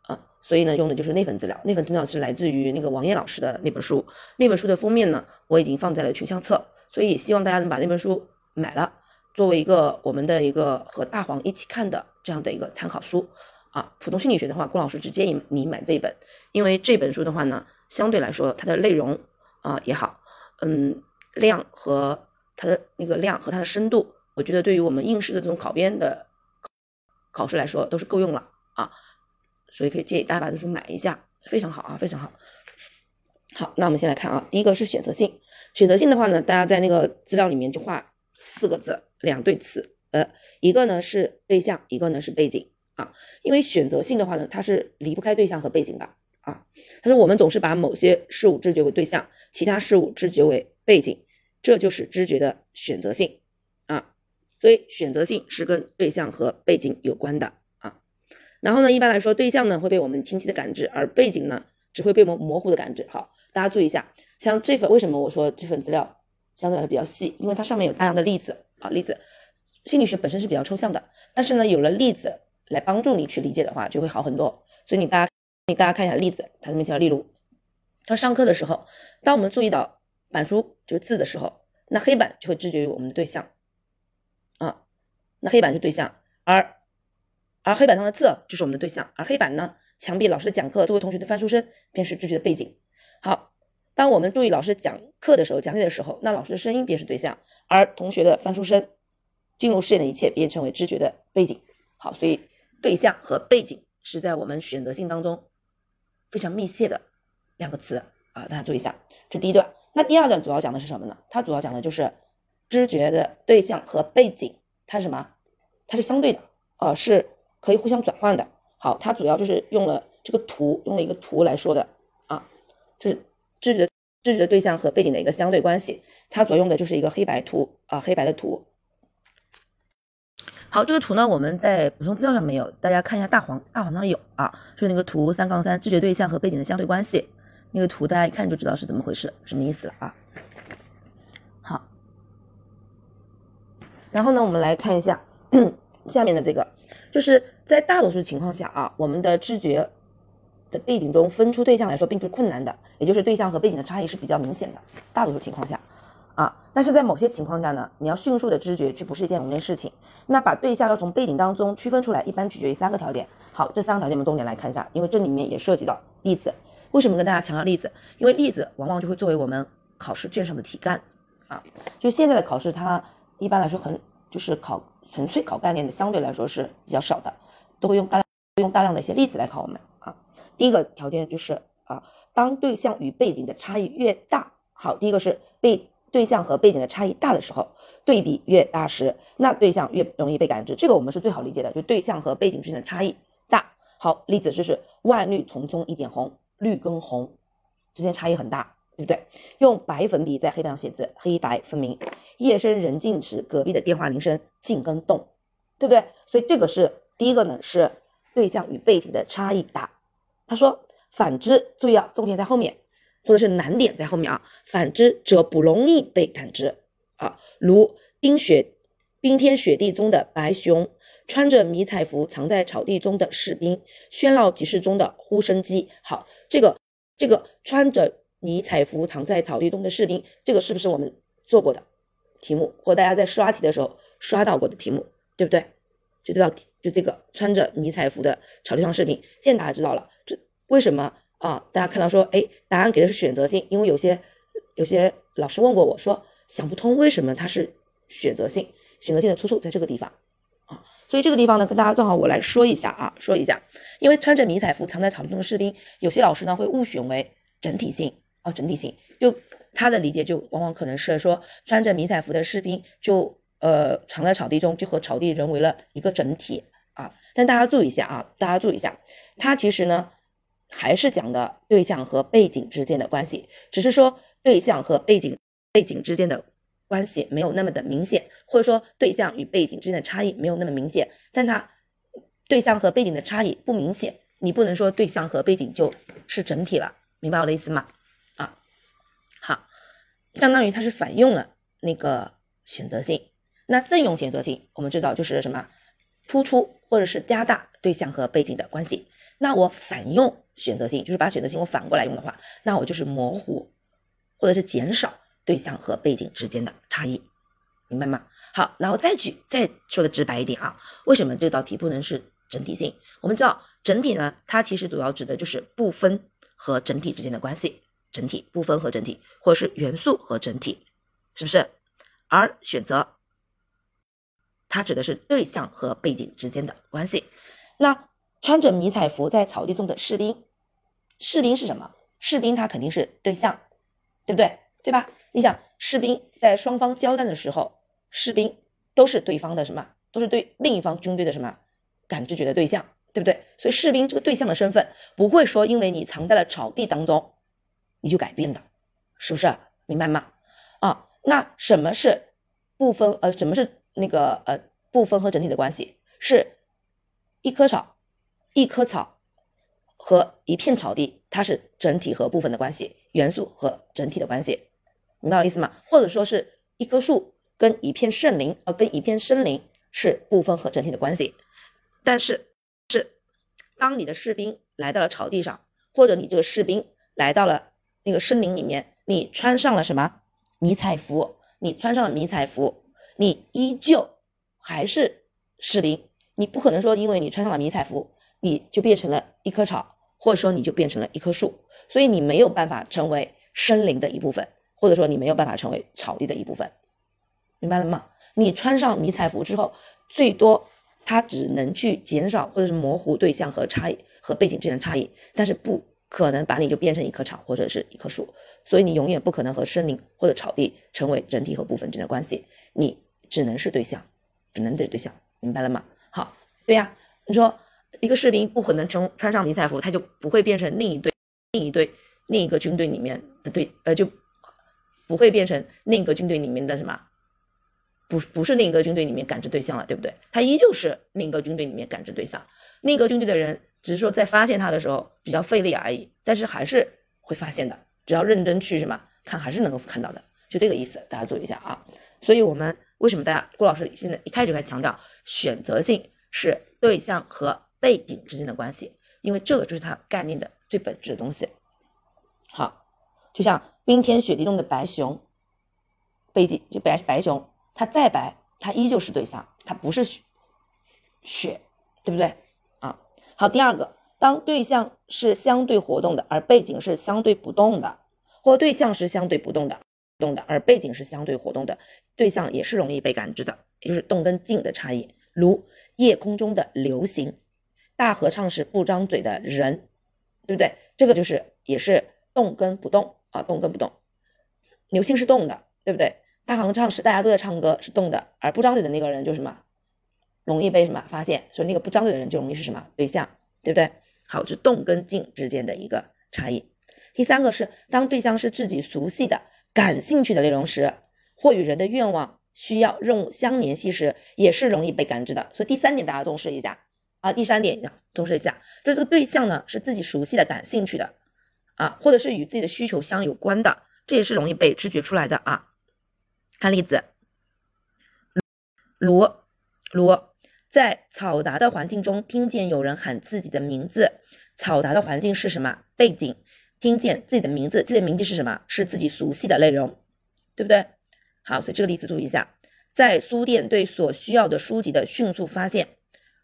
啊，所以呢，用的就是那份资料。那份资料是来自于那个王烨老师的那本书。那本书的封面呢，我已经放在了群相册，所以希望大家能把那本书买了，作为一个我们的一个和大黄一起看的这样的一个参考书啊。普通心理学的话，郭老师只建议你买这一本，因为这本书的话呢，相对来说它的内容啊也好，嗯，量和它的那个量和它的深度，我觉得对于我们应试的这种考编的。考试来说都是够用了啊，所以可以建议大家把这书买一下，非常好啊，非常好。好，那我们先来看啊，第一个是选择性。选择性的话呢，大家在那个资料里面就画四个字，两对词，呃，一个呢是对象，一个呢是背景啊。因为选择性的话呢，它是离不开对象和背景的啊。他说我们总是把某些事物知觉为对象，其他事物知觉为背景，这就是知觉的选择性。所以选择性是跟对象和背景有关的啊，然后呢，一般来说，对象呢会被我们清晰的感知，而背景呢只会被我们模糊的感知。好，大家注意一下，像这份为什么我说这份资料相对来说比较细，因为它上面有大量的例子啊，例子。心理学本身是比较抽象的，但是呢，有了例子来帮助你去理解的话，就会好很多。所以你大家，你大家看一下例子，它这边提到，例如，他上课的时候，当我们注意到板书这个字的时候，那黑板就会知觉于我们的对象。那黑板是对象，而而黑板上的字就是我们的对象，而黑板呢，墙壁老师的讲课，作为同学的翻书声便是知觉的背景。好，当我们注意老师讲课的时候，讲解的时候，那老师的声音便是对象，而同学的翻书声进入视野的一切便成为知觉的背景。好，所以对象和背景是在我们选择性当中非常密切的两个词啊，大家注意一下。这第一段，那第二段主要讲的是什么呢？它主要讲的就是。知觉的对象和背景，它是什么？它是相对的，呃，是可以互相转换的。好，它主要就是用了这个图，用了一个图来说的啊，就是知觉知觉的对象和背景的一个相对关系。它所用的就是一个黑白图啊，黑白的图。好，这个图呢，我们在补充资料上没有，大家看一下大黄，大黄上有啊，就是那个图三杠三，知觉对象和背景的相对关系。那个图大家一看就知道是怎么回事，什么意思了啊？然后呢，我们来看一下 下面的这个，就是在大多数情况下啊，我们的知觉的背景中分出对象来说并不是困难的，也就是对象和背景的差异是比较明显的。大多数情况下啊，但是在某些情况下呢，你要迅速的知觉却不是一件容易的事情。那把对象要从背景当中区分出来，一般取决于三个条件。好，这三个条件我们重点来看一下，因为这里面也涉及到例子。为什么跟大家强调例子？因为例子往往就会作为我们考试卷上的题干啊。就现在的考试，它一般来说很就是考纯粹考概念的，相对来说是比较少的，都会用大量用大量的一些例子来考我们啊。第一个条件就是啊，当对象与背景的差异越大，好，第一个是被对象和背景的差异大的时候，对比越大时，那对象越容易被感知。这个我们是最好理解的，就对象和背景之间的差异大。好，例子就是万绿丛中一点红。绿跟红之间差异很大，对不对？用白粉笔在黑板上写字，黑白分明。夜深人静时，隔壁的电话铃声静跟动，对不对？所以这个是第一个呢，是对象与背景的差异大。他说，反之，注意啊，重点在后面，或者是难点在后面啊。反之则不容易被感知啊，如冰雪冰天雪地中的白熊。穿着迷彩服藏在草地中的士兵，喧闹集市中的呼声机。好，这个这个穿着迷彩服藏在草地中的士兵，这个是不是我们做过的题目，或大家在刷题的时候刷到过的题目，对不对？就这道题，就这个穿着迷彩服的草地上士兵，现在大家知道了，这为什么啊？大家看到说，哎，答案给的是选择性，因为有些有些老师问过我说，想不通为什么它是选择性，选择性的出处在这个地方啊。所以这个地方呢，跟大家正好我来说一下啊，说一下，因为穿着迷彩服藏在草地中的士兵，有些老师呢会误选为整体性哦，整体性，就他的理解就往往可能是说，穿着迷彩服的士兵就呃藏在草地中，就和草地人为了一个整体啊。但大家注意一下啊，大家注意一下，他其实呢还是讲的对象和背景之间的关系，只是说对象和背景背景之间的。关系没有那么的明显，或者说对象与背景之间的差异没有那么明显，但它对象和背景的差异不明显，你不能说对象和背景就是整体了，明白我的意思吗？相当于它是反用了那个选择性，那正用选择性，我们知道就是什么，突出或者是加大对象和背景的关系，那我反用选择性，就是把选择性我反过来用的话，那我就是模糊或者是减少。对象和背景之间的差异，明白吗？好，然后再举再说的直白一点啊，为什么这道题不能是整体性？我们知道整体呢，它其实主要指的就是部分和整体之间的关系，整体、部分和整体，或是元素和整体，是不是？而选择它指的是对象和背景之间的关系。那穿着迷彩服在草地中的士兵，士兵是什么？士兵他肯定是对象，对不对？对吧？你想，士兵在双方交战的时候，士兵都是对方的什么？都是对另一方军队的什么感知觉的对象，对不对？所以士兵这个对象的身份不会说因为你藏在了草地当中，你就改变的，是不是？明白吗？啊，那什么是部分？呃，什么是那个呃部分和整体的关系？是一棵草，一棵草和一片草地，它是整体和部分的关系，元素和整体的关系。明白我意思吗？或者说是一棵树跟一片森林，呃，跟一片森林是部分和整体的关系。但是，是当你的士兵来到了草地上，或者你这个士兵来到了那个森林里面，你穿上了什么迷彩服？你穿上了迷彩服，你依旧还是士兵。你不可能说，因为你穿上了迷彩服，你就变成了一棵草，或者说你就变成了一棵树，所以你没有办法成为森林的一部分。或者说你没有办法成为草地的一部分，明白了吗？你穿上迷彩服之后，最多它只能去减少或者是模糊对象和差异和背景之间的差异，但是不可能把你就变成一棵草或者是一棵树，所以你永远不可能和森林或者草地成为整体和部分之间的关系，你只能是对象，只能对对象，明白了吗？好，对呀，你说一个士兵不可能从穿上迷彩服，他就不会变成另一队另一队另一个军队里面的队呃就。不会变成另一个军队里面的什么，不不是另一个军队里面感知对象了，对不对？他依旧是另一个军队里面感知对象，另一个军队的人只是说在发现它的时候比较费力而已，但是还是会发现的，只要认真去什么看，还是能够看到的，就这个意思，大家注意一下啊。所以我们为什么大家郭老师现在一开始就开始强调选择性是对象和背景之间的关系？因为这个就是它概念的最本质的东西。好，就像冰天雪地中的白熊，背景就白白熊，它再白，它依旧是对象，它不是雪，雪，对不对？好，第二个，当对象是相对活动的，而背景是相对不动的，或对象是相对不动的，动的，而背景是相对活动的，对象也是容易被感知的，也就是动跟静的差异。如夜空中的流星，大合唱时不张嘴的人，对不对？这个就是也是动跟不动啊，动跟不动。流星是动的，对不对？大合唱时大家都在唱歌是动的，而不张嘴的那个人就是什么，容易被什么发现？所以那个不张嘴的人就容易是什么对象，对不对？好，是动跟静之间的一个差异。第三个是当对象是自己熟悉的、感兴趣的内容时，或与人的愿望、需要、任务相联系时，也是容易被感知的。所以第三点大家重视一下啊。第三点要重视一下，就是这个对象呢是自己熟悉的、感兴趣的啊，或者是与自己的需求相有关的，这也是容易被知觉出来的啊。看例子，如如在嘈杂的环境中听见有人喊自己的名字，嘈杂的环境是什么背景？听见自己的名字，自己的名字是什么？是自己熟悉的内容，对不对？好，所以这个例子注意一下，在书店对所需要的书籍的迅速发现，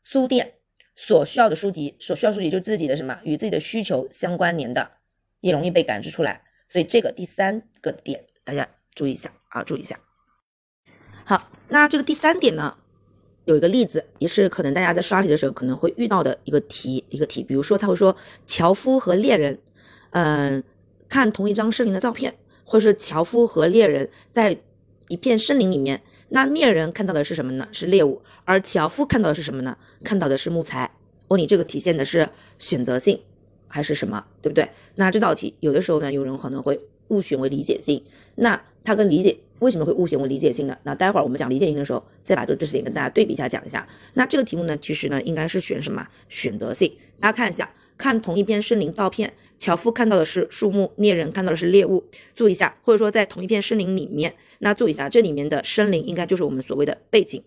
书店所需要的书籍，所需要书籍就自己的什么与自己的需求相关联的，也容易被感知出来。所以这个第三个点大家注意一下啊，注意一下。好，那这个第三点呢，有一个例子，也是可能大家在刷题的时候可能会遇到的一个题，一个题，比如说他会说樵夫和猎人。嗯，看同一张森林的照片，或者是樵夫和猎人在一片森林里面，那猎人看到的是什么呢？是猎物，而樵夫看到的是什么呢？看到的是木材。问你这个体现的是选择性还是什么？对不对？那这道题有的时候呢，有人可能会误选为理解性。那它跟理解为什么会误选为理解性呢？那待会儿我们讲理解性的时候，再把这个知识点跟大家对比一下讲一下。那这个题目呢，其实呢应该是选什么？选择性。大家看一下，看同一片森林照片。樵夫看到的是树木，猎人看到的是猎物。注意一下，或者说在同一片森林里面，那注意一下，这里面的森林应该就是我们所谓的背景，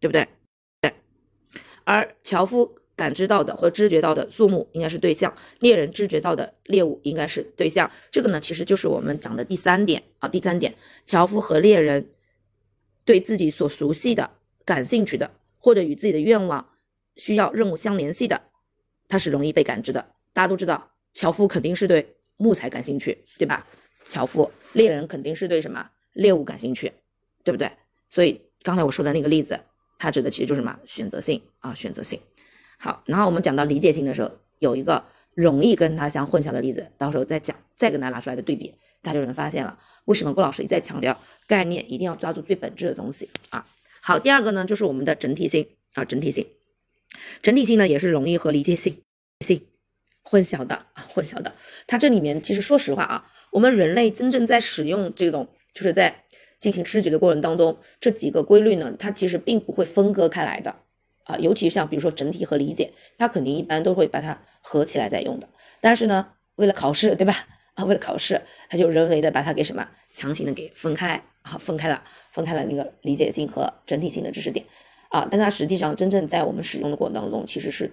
对不对？对。而樵夫感知到的或知觉到的树木应该是对象，猎人知觉到的猎物应该是对象。这个呢，其实就是我们讲的第三点啊。第三点，樵夫和猎人对自己所熟悉的、感兴趣的，或者与自己的愿望、需要、任务相联系的，它是容易被感知的。大家都知道。樵夫肯定是对木材感兴趣，对吧？樵夫猎人肯定是对什么猎物感兴趣，对不对？所以刚才我说的那个例子，它指的其实就是什么选择性啊，选择性。好，然后我们讲到理解性的时候，有一个容易跟它相混淆的例子，到时候再讲，再跟大家拿出来的对比，大家就能发现了为什么郭老师一再强调概念一定要抓住最本质的东西啊。好，第二个呢就是我们的整体性啊，整体性，整体性呢也是容易和理解性性。混淆的啊，混淆的。它这里面其实说实话啊，我们人类真正在使用这种，就是在进行知觉的过程当中，这几个规律呢，它其实并不会分割开来的啊。尤其像比如说整体和理解，它肯定一般都会把它合起来在用的。但是呢，为了考试，对吧？啊，为了考试，它就人为的把它给什么强行的给分开啊，分开了，分开了那个理解性和整体性的知识点啊。但它实际上真正在我们使用的过程当中，其实是。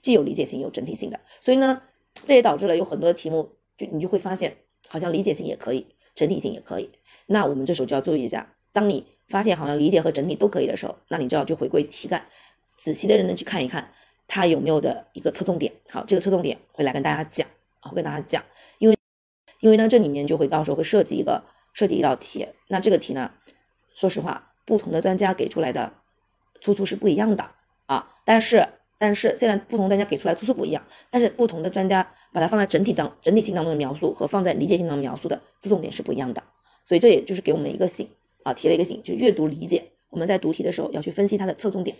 既有理解性，有整体性的，所以呢，这也导致了有很多的题目，就你就会发现，好像理解性也可以，整体性也可以。那我们这时候就要注意一下，当你发现好像理解和整体都可以的时候，那你就要去回归题干，仔细的认真去看一看，它有没有的一个侧重点。好，这个侧重点会来跟大家讲，会跟大家讲，因为因为呢，这里面就会到时候会设计一个设计一道题，那这个题呢，说实话，不同的专家给出来的出处是不一样的啊，但是。但是虽然不同专家给出来出处不一样，但是不同的专家把它放在整体当整体性当中的描述和放在理解性当中描述的侧重点是不一样的，所以这也就是给我们一个醒啊，提了一个醒，就阅读理解，我们在读题的时候要去分析它的侧重点。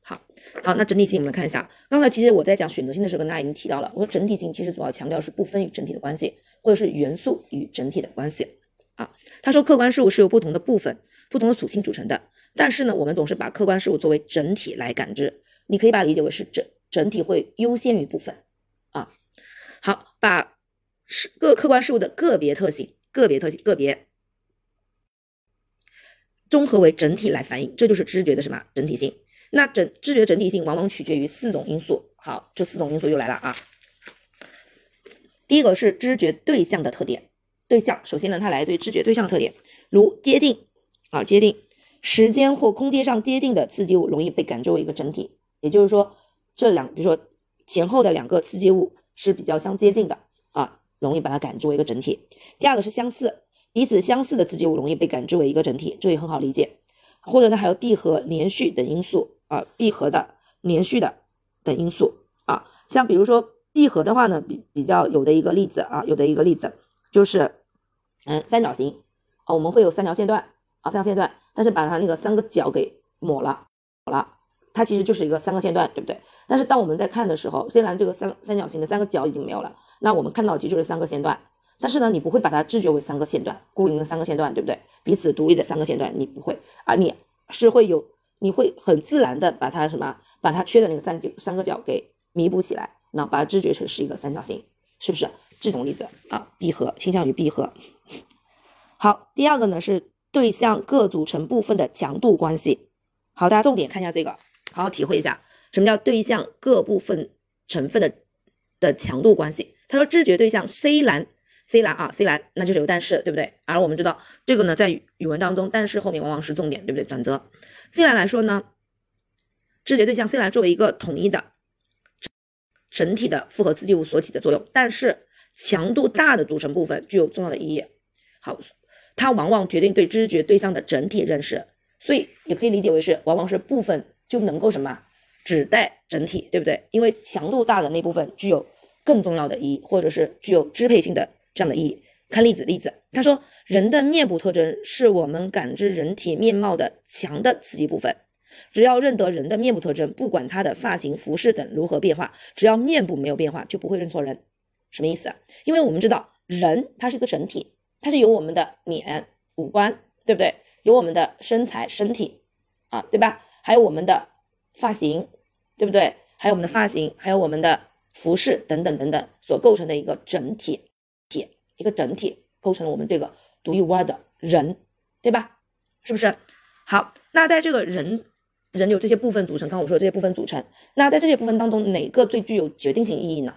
好，好，那整体性我们来看一下，刚才其实我在讲选择性的时候跟大家已经提到了，我说整体性其实主要强调是部分与整体的关系，或者是元素与整体的关系啊。他说客观事物是由不同的部分、不同的属性组成的，但是呢，我们总是把客观事物作为整体来感知。你可以把它理解为是整整体会优先于部分啊。好，把是各客观事物的个别特性、个别特性、个别综合为整体来反映，这就是知觉的什么整体性。那整知觉整体性往往取决于四种因素。好，这四种因素又来了啊。第一个是知觉对象的特点，对象首先呢，它来自于知觉对象特点，如接近啊，接近时间或空间上接近的刺激物容易被感知为一个整体，也就是说，这两比如说前后的两个刺激物是比较相接近的啊，容易把它感知为一个整体。第二个是相似，彼此相似的刺激物容易被感知为一个整体，这也很好理解。或者呢，还有闭合、连续等因素啊，闭合的、连续的等因素啊，像比如说。闭合的话呢，比比较有的一个例子啊，有的一个例子就是，嗯，三角形啊，我们会有三条线段啊，三条线段，但是把它那个三个角给抹了，抹了，它其实就是一个三个线段，对不对？但是当我们在看的时候，虽然这个三三角形的三个角已经没有了，那我们看到其实就是三个线段，但是呢，你不会把它知觉为三个线段，孤零的三个线段，对不对？彼此独立的三个线段，你不会啊，你是会有，你会很自然的把它什么，把它缺的那个三角三个角给弥补起来。那把它知觉成是一个三角形，是不是这种例子啊？闭合倾向于闭合。好，第二个呢是对象各组成部分的强度关系。好，大家重点看一下这个，好好体会一下什么叫对象各部分成分的的强度关系。他说知觉对象 C 蓝，C 蓝啊，C 蓝，那就是有但是，对不对？而我们知道这个呢，在语文当中，但是后面往往是重点，对不对？转折。C 蓝来说呢，知觉对象 C 蓝作为一个统一的。整体的复合刺激物所起的作用，但是强度大的组成部分具有重要的意义。好，它往往决定对知觉对象的整体认识，所以也可以理解为是往往是部分就能够什么指代整体，对不对？因为强度大的那部分具有更重要的意义，或者是具有支配性的这样的意义。看例子，例子，他说人的面部特征是我们感知人体面貌的强的刺激部分。只要认得人的面部特征，不管他的发型、服饰等如何变化，只要面部没有变化，就不会认错人。什么意思？因为我们知道人他是一个整体，它是由我们的脸、五官，对不对？有我们的身材、身体啊，对吧？还有我们的发型，对不对？还有我们的发型，还有我们的服饰等等等等所构成的一个整体，体一个整体构成了我们这个独一无二的人，对吧？是不是？好，那在这个人。人有这些部分组成，刚我说这些部分组成，那在这些部分当中，哪个最具有决定性意义呢？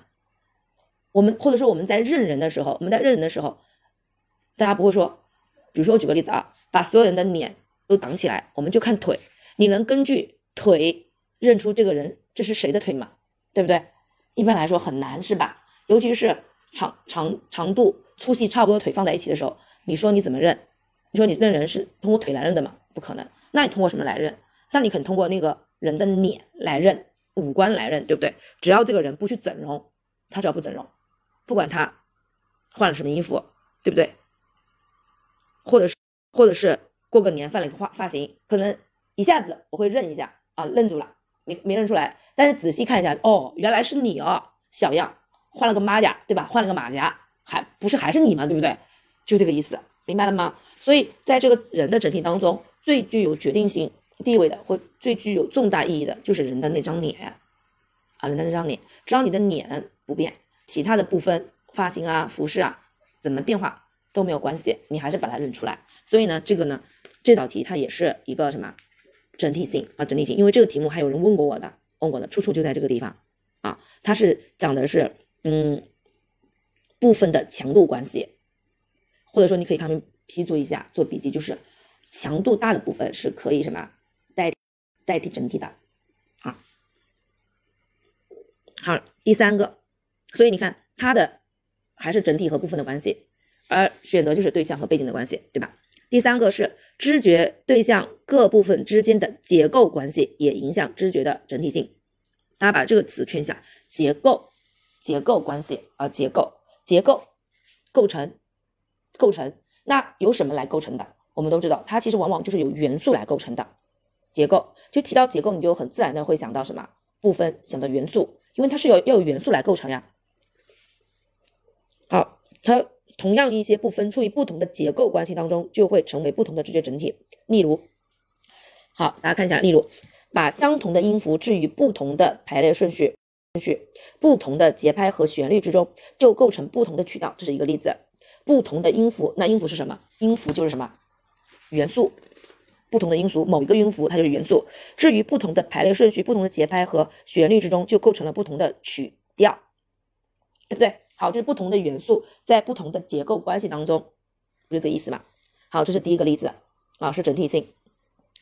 我们或者说我们在认人的时候，我们在认人的时候，大家不会说，比如说我举个例子啊，把所有人的脸都挡起来，我们就看腿，你能根据腿认出这个人这是谁的腿吗？对不对？一般来说很难，是吧？尤其是长长长度、粗细差不多腿放在一起的时候，你说你怎么认？你说你认人是通过腿来认的吗？不可能，那你通过什么来认？那你肯通过那个人的脸来认，五官来认，对不对？只要这个人不去整容，他只要不整容，不管他换了什么衣服，对不对？或者是或者是过个年换了一个发发型，可能一下子我会认一下啊，愣住了，没没认出来。但是仔细看一下，哦，原来是你哦，小样，换了个马甲，对吧？换了个马甲，还不是还是你吗？对不对？就这个意思，明白了吗？所以在这个人的整体当中，最具有决定性。地位的或最具有重大意义的就是人的那张脸，啊，人的那张脸，只要你的脸不变，其他的部分发型啊、服饰啊怎么变化都没有关系，你还是把它认出来。所以呢，这个呢，这道题它也是一个什么整体性啊，整体性。因为这个题目还有人问过我的，问过的，出处就在这个地方啊，它是讲的是嗯部分的强度关系，或者说你可以看批注一下，做笔记，就是强度大的部分是可以什么？代代替整体的，啊，好，第三个，所以你看它的还是整体和部分的关系，而选择就是对象和背景的关系，对吧？第三个是知觉对象各部分之间的结构关系，也影响知觉的整体性。大家把这个词圈一下，结构，结构关系啊，结构，结构构成，构成，那由什么来构成的？我们都知道，它其实往往就是由元素来构成的。结构就提到结构，你就很自然的会想到什么部分，想到元素，因为它是有要有元素来构成呀。好，它同样一些部分处于不同的结构关系当中，就会成为不同的知觉整体。例如，好，大家看一下，例如把相同的音符置于不同的排列顺序、序、不同的节拍和旋律之中，就构成不同的曲调。这是一个例子。不同的音符，那音符是什么？音符就是什么元素？不同的音符，某一个音符它就是元素。至于不同的排列顺序、不同的节拍和旋律之中，就构成了不同的曲调，对不对？好，就是不同的元素在不同的结构关系当中，不是这个意思吗？好，这是第一个例子啊，是整体性。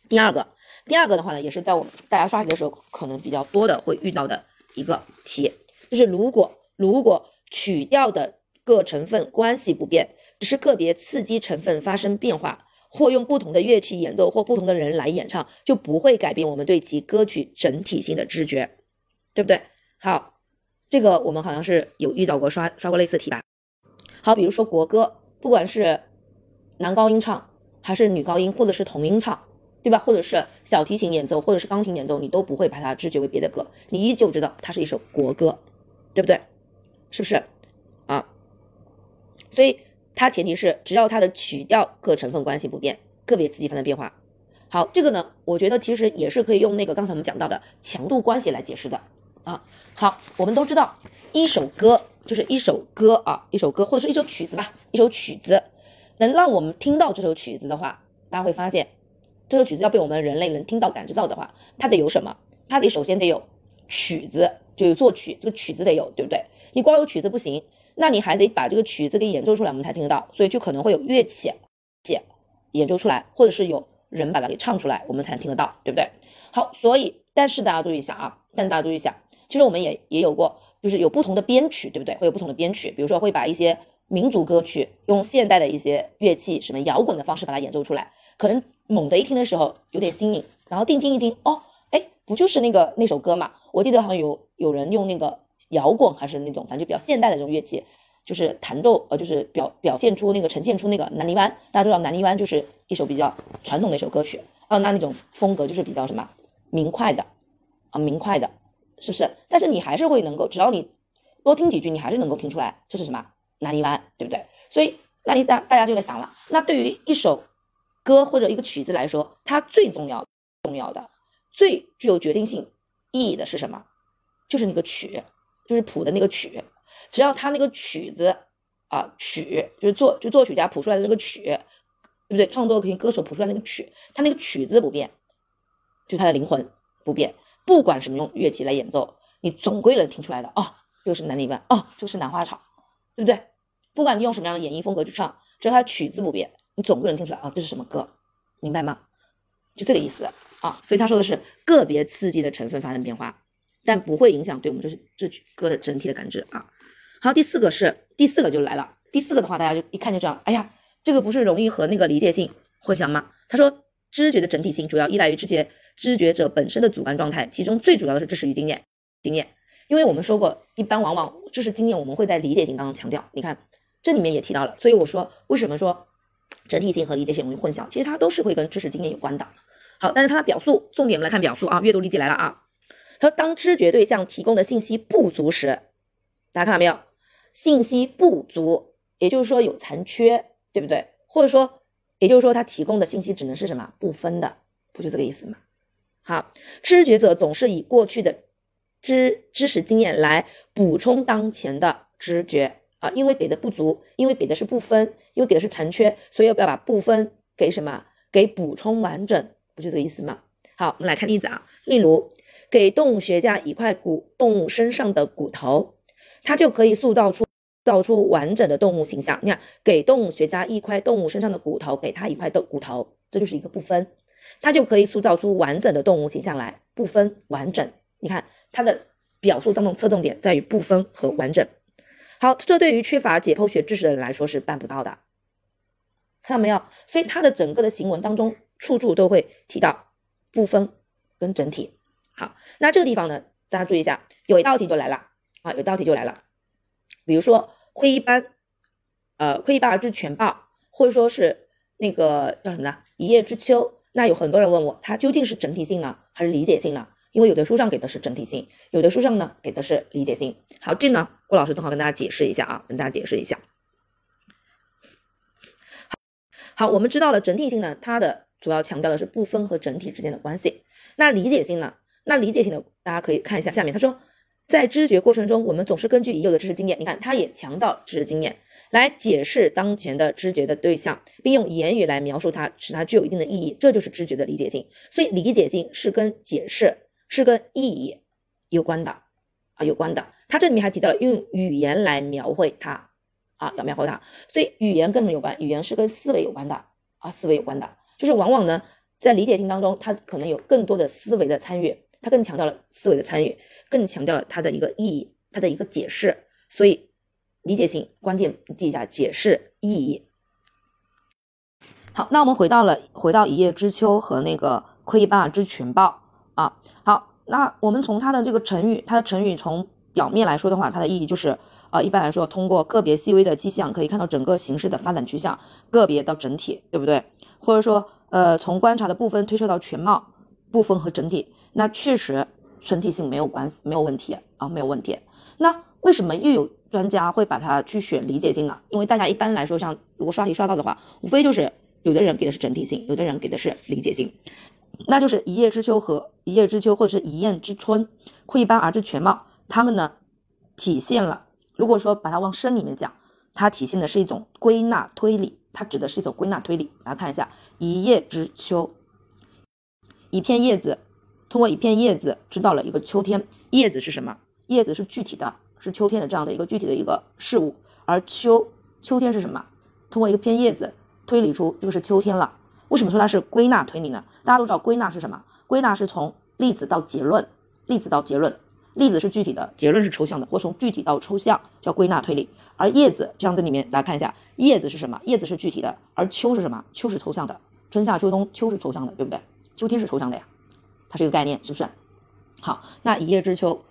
第二个，第二个的话呢，也是在我们大家刷题的时候可能比较多的会遇到的一个题，就是如果如果曲调的各成分关系不变，只是个别刺激成分发生变化，或用不同的乐器演奏或不同的人来演唱，就不会改变我们对其歌曲整体性的知觉，对不对？好，这个我们好像是有遇到过刷刷过类似题吧？好，比如说国歌，不管是男高音唱，还是女高音，或者是童音唱。对吧？或者是小提琴演奏，或者是钢琴演奏，你都不会把它知觉为别的歌，你依旧知道它是一首国歌，对不对？是不是啊？所以它前提是只要它的曲调各成分关系不变，个别刺激发生变化。好，这个呢，我觉得其实也是可以用那个刚才我们讲到的强度关系来解释的啊。好，我们都知道一首歌就是一首歌啊，一首歌或者是一首曲子吧，一首曲子能让我们听到这首曲子的话，大家会发现。这个曲子要被我们人类能听到、感知到的话，它得有什么？它得首先得有曲子，就有作曲，这个曲子得有，对不对？你光有曲子不行，那你还得把这个曲子给演奏出来，我们才听得到。所以就可能会有乐器演演奏出来，或者是有人把它给唱出来，我们才能听得到，对不对？好，所以但是大家注意一下啊，但大家注意一下，其实我们也也有过，就是有不同的编曲，对不对？会有不同的编曲，比如说会把一些民族歌曲用现代的一些乐器，什么摇滚的方式把它演奏出来，可能。猛的一听的时候有点新颖，然后定睛一听，哦，哎，不就是那个那首歌嘛？我记得好像有有人用那个摇滚还是那种，反正就比较现代的这种乐器，就是弹奏，呃，就是表表现出那个呈现出那个南泥湾。大家知道南泥湾就是一首比较传统的一首歌曲，啊，那那种风格就是比较什么明快的，啊，明快的，是不是？但是你还是会能够，只要你多听几句，你还是能够听出来这是什么南泥湾，对不对？所以那你大大家就在想了，那对于一首。歌或者一个曲子来说，它最重要、重要的、最具有决定性意义的是什么？就是那个曲，就是谱的那个曲。只要他那个曲子啊，曲就是作就作曲家谱出来的那个曲，对不对？创作肯定歌手谱出来那个曲，他那个曲子不变，就他的灵魂不变。不管什么用乐器来演奏，你总归能听出来的。哦，就是南泥湾，哦，就是兰花草，对不对？不管你用什么样的演绎风格去唱，只要它曲子不变。你总不能听出来啊，这是什么歌，明白吗？就这个意思啊。所以他说的是个别刺激的成分发生变化，但不会影响对我们这是这曲歌的整体的感知啊。好，第四个是第四个就来了。第四个的话，大家就一看就知道，哎呀，这个不是容易和那个理解性混淆吗？他说，知觉的整体性主要依赖于这些知觉者本身的主观状态，其中最主要的是知识与经验经验。因为我们说过，一般往往知识经验我们会在理解性当中强调。你看这里面也提到了，所以我说为什么说？整体性和理解性容易混淆，其实它都是会跟知识经验有关的。好，但是它的表述，重点我们来看表述啊，阅读理解来了啊。他说，当知觉对象提供的信息不足时，大家看到没有？信息不足，也就是说有残缺，对不对？或者说，也就是说他提供的信息只能是什么部分的，不就这个意思吗？好，知觉者总是以过去的知知识经验来补充当前的知觉。因为给的不足，因为给的是不分，因为给的是残缺，所以要不要把部分给什么？给补充完整，不就这个意思吗？好，我们来看例子啊。例如，给动物学家一块骨动物身上的骨头，它就可以塑造出造出完整的动物形象。你看，给动物学家一块动物身上的骨头，给他一块的骨头，这就是一个不分，它就可以塑造出完整的动物形象来。不分完整，你看它的表述当中侧重点在于不分和完整。好，这对于缺乏解剖学知识的人来说是办不到的，看到没有？所以它的整个的行文当中，处处都会提到部分跟整体。好，那这个地方呢，大家注意一下，有一道题就来了啊，有道题就来了。比如说窥斑，呃，窥一斑而知全豹，或者说是那个叫什么呢？一叶知秋。那有很多人问我，它究竟是整体性呢，还是理解性呢？因为有的书上给的是整体性，有的书上呢给的是理解性。好，这呢郭老师正好跟大家解释一下啊，跟大家解释一下。好，好，我们知道了整体性呢，它的主要强调的是部分和整体之间的关系。那理解性呢？那理解性的大家可以看一下下面，他说，在知觉过程中，我们总是根据已有的知识经验，你看他也强调知识经验，来解释当前的知觉的对象，并用言语来描述它，使它具有一定的意义，这就是知觉的理解性。所以理解性是跟解释是跟意义有关的啊，有关的。它这里面还提到了用语言来描绘它啊，要描绘它。所以语言跟什么有关？语言是跟思维有关的啊，思维有关的。就是往往呢，在理解性当中，它可能有更多的思维的参与，它更强调了思维的参与，更强调了它的一个意义，它的一个解释。所以。理解性关键记一下，解释意义。好，那我们回到了回到一叶知秋和那个窥一斑而知全豹啊。好，那我们从它的这个成语，它的成语从表面来说的话，它的意义就是啊，一般来说，通过个别细微的迹象可以看到整个形式的发展趋向，个别到整体，对不对？或者说，呃，从观察的部分推测到全貌，部分和整体，那确实整体性没有关系，没有问题啊，没有问题。那为什么又有？专家会把它去选理解性呢，因为大家一般来说，像如果刷题刷到的话，无非就是有的人给的是整体性，有的人给的是理解性，那就是一叶知秋和一叶知秋或者是一叶知春，窥斑而知全貌，他们呢体现了，如果说把它往深里面讲，它体现的是一种归纳推理，它指的是一种归纳推理。来看一下一叶知秋，一片叶子，通过一片叶子知道了一个秋天，叶子是什么？叶子是具体的。是秋天的这样的一个具体的一个事物，而秋秋天是什么？通过一片叶子推理出就是秋天了。为什么说它是归纳推理呢？大家都知道归纳是什么？归纳是从例子到结论，例子到结论，例子是具体的，结论是抽象的，或从具体到抽象叫归纳推理。而叶子，就像这里面大家看一下，叶子是什么？叶子是具体的，而秋是什么？秋是抽象的，春夏秋冬，秋是抽象的，对不对？秋天是抽象的呀，它是一个概念，是不是？好，那一叶知秋。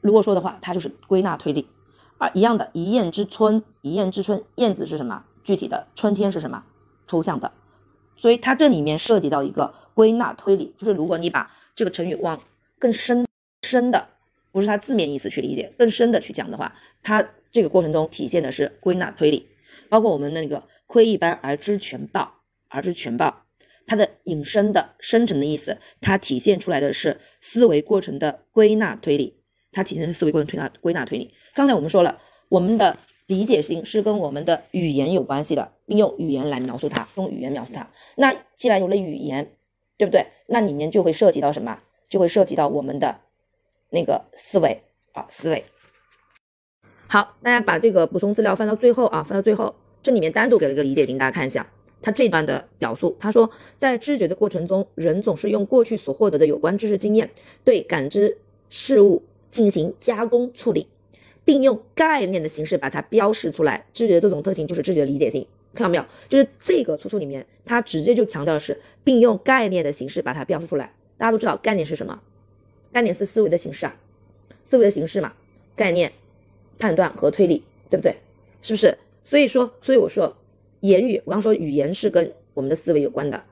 如果说的话，它就是归纳推理，而一样的，一燕之春，一燕之春，燕子是什么？具体的，春天是什么？抽象的。所以它这里面涉及到一个归纳推理，就是如果你把这个成语往更深深的，不是它字面意思去理解，更深的去讲的话，它这个过程中体现的是归纳推理。包括我们那个窥一斑而知全豹，而知全豹，它的引申的深层的意思，它体现出来的是思维过程的归纳推理。它体现的是思维过程推纳归纳推理。刚才我们说了，我们的理解性是跟我们的语言有关系的，并用语言来描述它，用语言描述它。那既然有了语言，对不对？那里面就会涉及到什么？就会涉及到我们的那个思维啊，思维。好，大家把这个补充资料翻到最后啊，翻到最后，这里面单独给了一个理解性，大家看一下，它这段的表述，他说，在知觉的过程中，人总是用过去所获得的有关知识经验对感知事物。进行加工处理，并用概念的形式把它标示出来。知觉的这种特性就是知觉的理解性，看到没有？就是这个粗粗里面，它直接就强调的是，并用概念的形式把它标示出来。大家都知道概念是什么？概念是思维的形式啊，思维的形式嘛。概念、判断和推理，对不对？是不是？所以说，所以我说，言语，我刚说语言是跟我们的思维有关的，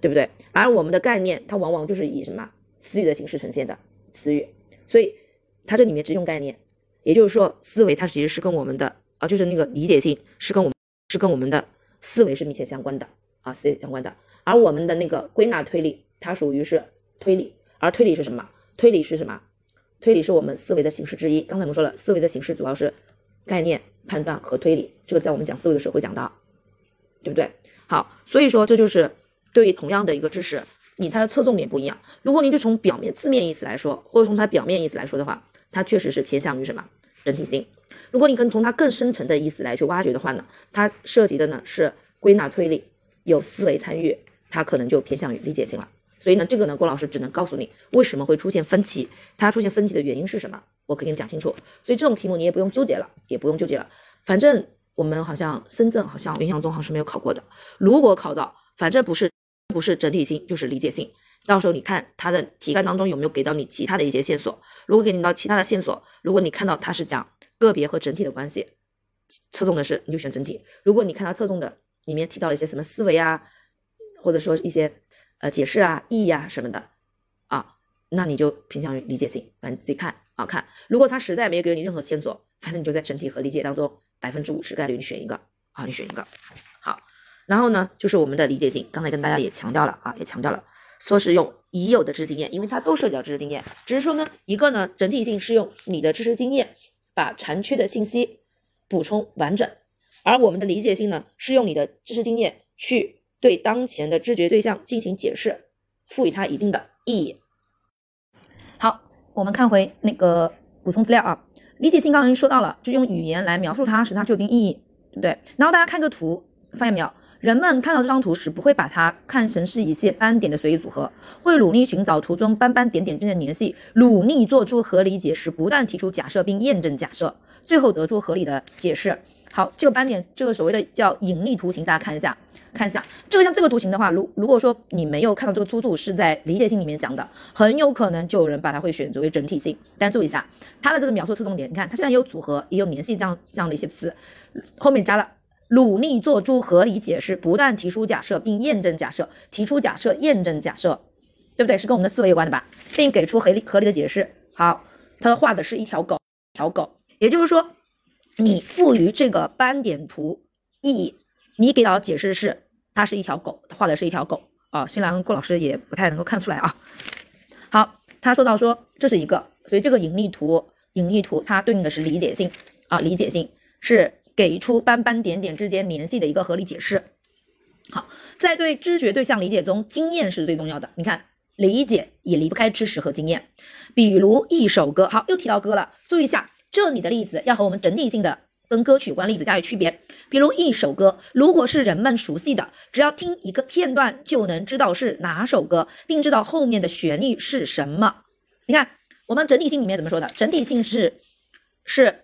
对不对？而我们的概念，它往往就是以什么词语的形式呈现的词语，所以。它这里面只用概念，也就是说，思维它其实是跟我们的啊，就是那个理解性是跟我们是跟我们的思维是密切相关的啊，思维相关的。而我们的那个归纳推理，它属于是推理，而推理是什么？推理是什么？推理是我们思维的形式之一。刚才我们说了，思维的形式主要是概念、判断和推理，这个在我们讲思维的时候会讲到，对不对？好，所以说这就是对于同样的一个知识，你它的侧重点不一样。如果你就从表面字面意思来说，或者从它表面意思来说的话，它确实是偏向于什么整体性？如果你跟从它更深层的意思来去挖掘的话呢，它涉及的呢是归纳推理，有思维参与，它可能就偏向于理解性了。所以呢，这个呢，郭老师只能告诉你为什么会出现分歧，它出现分歧的原因是什么，我可以给你讲清楚。所以这种题目你也不用纠结了，也不用纠结了。反正我们好像深圳好像印象中好像是没有考过的。如果考到，反正不是不是整体性就是理解性。到时候你看它的题干当中有没有给到你其他的一些线索？如果给你到其他的线索，如果你看到它是讲个别和整体的关系，侧重的是你就选整体；如果你看它侧重的里面提到了一些什么思维啊，或者说一些呃解释啊、意义啊什么的啊，那你就偏向于理解性，反正自己看啊看。如果它实在没有给你任何线索，反正你就在整体和理解当中百分之五十概率你选一个啊，你选一个好。然后呢，就是我们的理解性，刚才跟大家也强调了啊，也强调了。说是用已有的知识经验，因为它都涉及到知识经验，只是说呢，一个呢整体性是用你的知识经验把残缺的信息补充完整，而我们的理解性呢，是用你的知识经验去对当前的知觉对象进行解释，赋予它一定的意义。好，我们看回那个补充资料啊，理解性刚才说到了，就用语言来描述它，使它具有一定意义，对不对？然后大家看个图，发现没有？人们看到这张图时，不会把它看成是一些斑点的随意组合，会努力寻找图中斑斑点点之间的联系，努力做出合理解释，不断提出假设并验证假设，最后得出合理的解释。好，这个斑点，这个所谓的叫引力图形，大家看一下，看一下这个像这个图形的话，如如果说你没有看到这个粗度是在理解性里面讲的，很有可能就有人把它会选择为整体性。但注意一下它的这个描述侧重点，你看它虽然有组合，也有联系这样这样的一些词，后面加了。努力做出合理解释，不断提出假设并验证假设，提出假设验证假设，对不对？是跟我们的思维有关的吧？并给出合理合理的解释。好，他画的是一条狗，条狗，也就是说，你赋予这个斑点图意义，你给到解释是它是一条狗，画的是一条狗啊。新郎顾老师也不太能够看出来啊。好，他说到说这是一个，所以这个引力图，引力图它对应的是理解性啊，理解性是。给出斑斑点点之间联系的一个合理解释。好，在对知觉对象理解中，经验是最重要的。你看，理解也离不开知识和经验。比如一首歌，好，又提到歌了，注意一下，这里的例子要和我们整体性的跟歌曲有关例子加以区别。比如一首歌，如果是人们熟悉的，只要听一个片段就能知道是哪首歌，并知道后面的旋律是什么。你看，我们整体性里面怎么说的？整体性是是。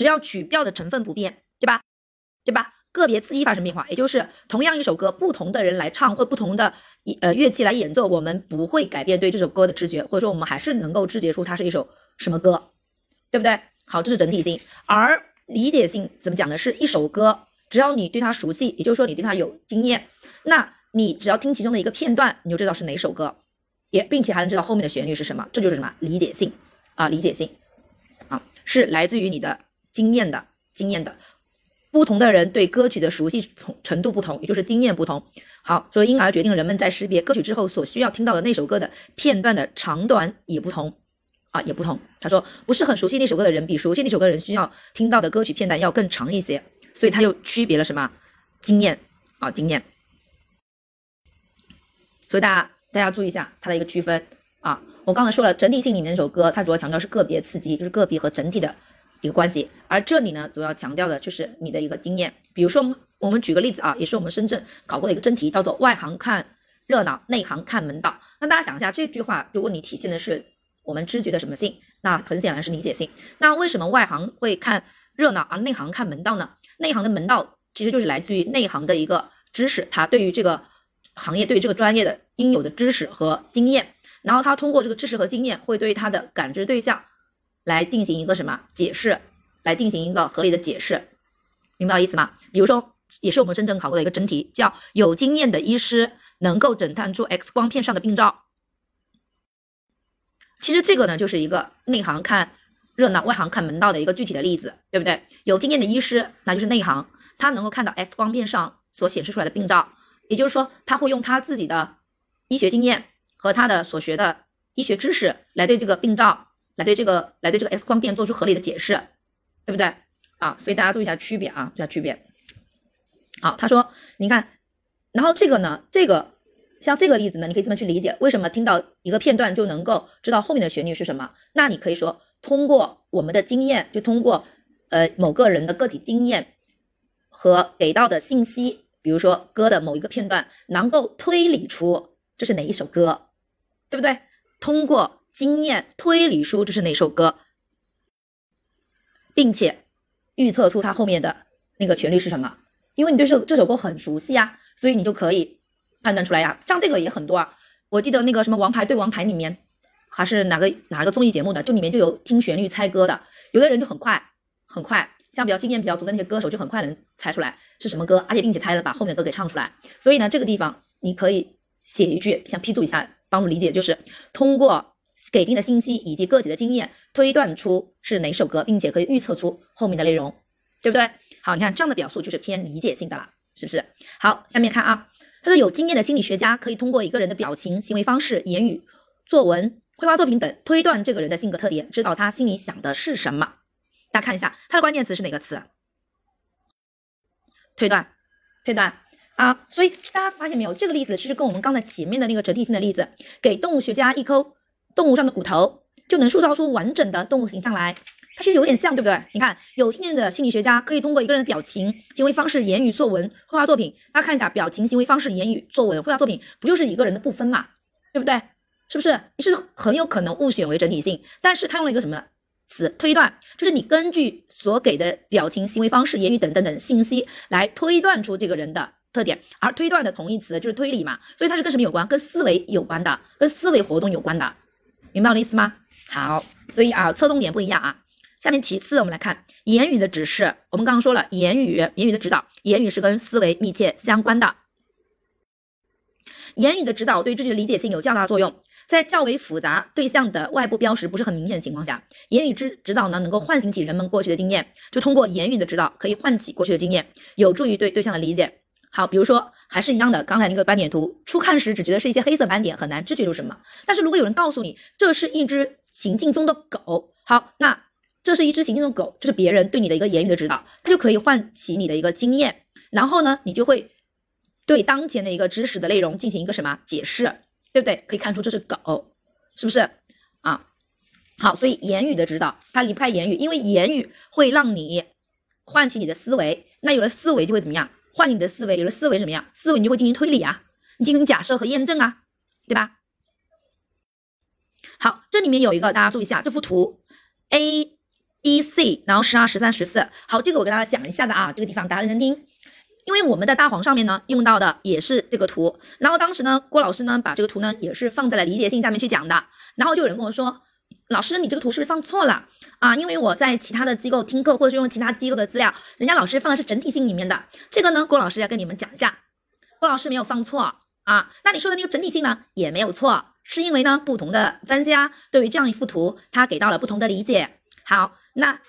只要曲调的成分不变，对吧？对吧？个别刺激发生变化，也就是同样一首歌，不同的人来唱或不同的呃乐器来演奏，我们不会改变对这首歌的知觉，或者说我们还是能够知觉出它是一首什么歌，对不对？好，这是整体性。而理解性怎么讲呢？是一首歌，只要你对它熟悉，也就是说你对它有经验，那你只要听其中的一个片段，你就知道是哪首歌，也并且还能知道后面的旋律是什么，这就是什么理解性啊？理解性啊，是来自于你的。经验的经验的，不同的人对歌曲的熟悉程度不同，也就是经验不同。好，所以因而决定人们在识别歌曲之后所需要听到的那首歌的片段的长短也不同啊，也不同。他说，不是很熟悉那首歌的人，比熟悉那首歌的人需要听到的歌曲片段要更长一些。所以他又区别了什么经验啊，经验。所以大家大家注意一下它的一个区分啊。我刚才说了，整体性里面那首歌，它主要强调是个别刺激，就是个别和整体的。一个关系，而这里呢，主要强调的就是你的一个经验。比如说，我们举个例子啊，也是我们深圳考过的一个真题，叫做“外行看热闹，内行看门道”。那大家想一下，这句话如果你体现的是我们知觉的什么性，那很显然是理解性。那为什么外行会看热闹，而内行看门道呢？内行的门道其实就是来自于内行的一个知识，他对于这个行业、对于这个专业的应有的知识和经验，然后他通过这个知识和经验，会对他的感知对象。来进行一个什么解释？来进行一个合理的解释，明白我意思吗？比如说，也是我们深圳考过的一个真题，叫有经验的医师能够诊断出 X 光片上的病灶。其实这个呢，就是一个内行看热闹，外行看门道的一个具体的例子，对不对？有经验的医师，那就是内行，他能够看到 X 光片上所显示出来的病灶，也就是说，他会用他自己的医学经验和他的所学的医学知识来对这个病灶。来对这个来对这个 X 光片做出合理的解释，对不对啊？所以大家注意一下区别啊，注意下区别。好，他说，你看，然后这个呢，这个像这个例子呢，你可以这么去理解，为什么听到一个片段就能够知道后面的旋律是什么？那你可以说，通过我们的经验，就通过呃某个人的个体经验和给到的信息，比如说歌的某一个片段，能够推理出这是哪一首歌，对不对？通过。经验推理书这是哪首歌，并且预测出它后面的那个旋律是什么，因为你对这这首歌很熟悉呀，所以你就可以判断出来呀。像这个也很多啊，我记得那个什么《王牌对王牌》里面，还是哪个哪个综艺节目的，就里面就有听旋律猜歌的，有的人就很快很快，像比较经验比较足的那些歌手就很快能猜出来是什么歌，而且并且还能把后面的歌给唱出来。所以呢，这个地方你可以写一句，像批注一下，帮助理解，就是通过。给定的信息以及个体的经验推断出是哪首歌，并且可以预测出后面的内容，对不对？好，你看这样的表述就是偏理解性的了，是不是？好，下面看啊，他说有经验的心理学家可以通过一个人的表情、行为方式、言语、作文、绘画作品等推断这个人的性格特点，知道他心里想的是什么。大家看一下，他的关键词是哪个词？推断，推断啊。所以大家发现没有，这个例子其实跟我们刚才前面的那个整体性的例子，给动物学家一颗动物上的骨头，就能塑造出完整的动物形象来。它其实有点像，对不对？你看，有经验的心理学家可以通过一个人的表情、行为方式、言语、作文、绘画作品，大家看一下，表情、行为方式、言语、作文、绘画作品，不就是一个人的部分嘛？对不对？是不是？你是很有可能误选为整体性，但是他用了一个什么词？推断，就是你根据所给的表情、行为方式、言语等等等信息来推断出这个人的特点，而推断的同义词就是推理嘛，所以它是跟什么有关？跟思维有关的，跟思维活动有关的，明白我的意思吗？好，所以啊，侧重点不一样啊。下面其次，我们来看言语的指示。我们刚刚说了，言语，言语的指导，言语是跟思维密切相关的。言语的指导对知觉理解性有较大作用。在较为复杂对象的外部标识不是很明显的情况下，言语之指导呢，能够唤醒起人们过去的经验。就通过言语的指导，可以唤起过去的经验，有助于对对象的理解。好，比如说还是一样的，刚才那个斑点图，初看时只觉得是一些黑色斑点，很难知觉出什么。但是如果有人告诉你这是一只行进中的狗，好，那这是一只行进中的狗，这是别人对你的一个言语的指导，它就可以唤起你的一个经验，然后呢，你就会对当前的一个知识的内容进行一个什么解释。对不对？可以看出这是狗，是不是啊？好，所以言语的指导它离不开言语，因为言语会让你唤起你的思维，那有了思维就会怎么样？换你的思维，有了思维怎么样？思维你就会进行推理啊，你进行假设和验证啊，对吧？好，这里面有一个大家注意一下，这幅图 A、B、C，然后十二、十三、十四。好，这个我给大家讲一下的啊，这个地方大家认真听。因为我们在大黄上面呢用到的也是这个图，然后当时呢郭老师呢把这个图呢也是放在了理解性下面去讲的，然后就有人跟我说，老师你这个图是不是放错了啊？因为我在其他的机构听课或者是用其他机构的资料，人家老师放的是整体性里面的，这个呢郭老师要跟你们讲一下，郭老师没有放错啊，那你说的那个整体性呢也没有错，是因为呢不同的专家对于这样一幅图他给到了不同的理解。好，那。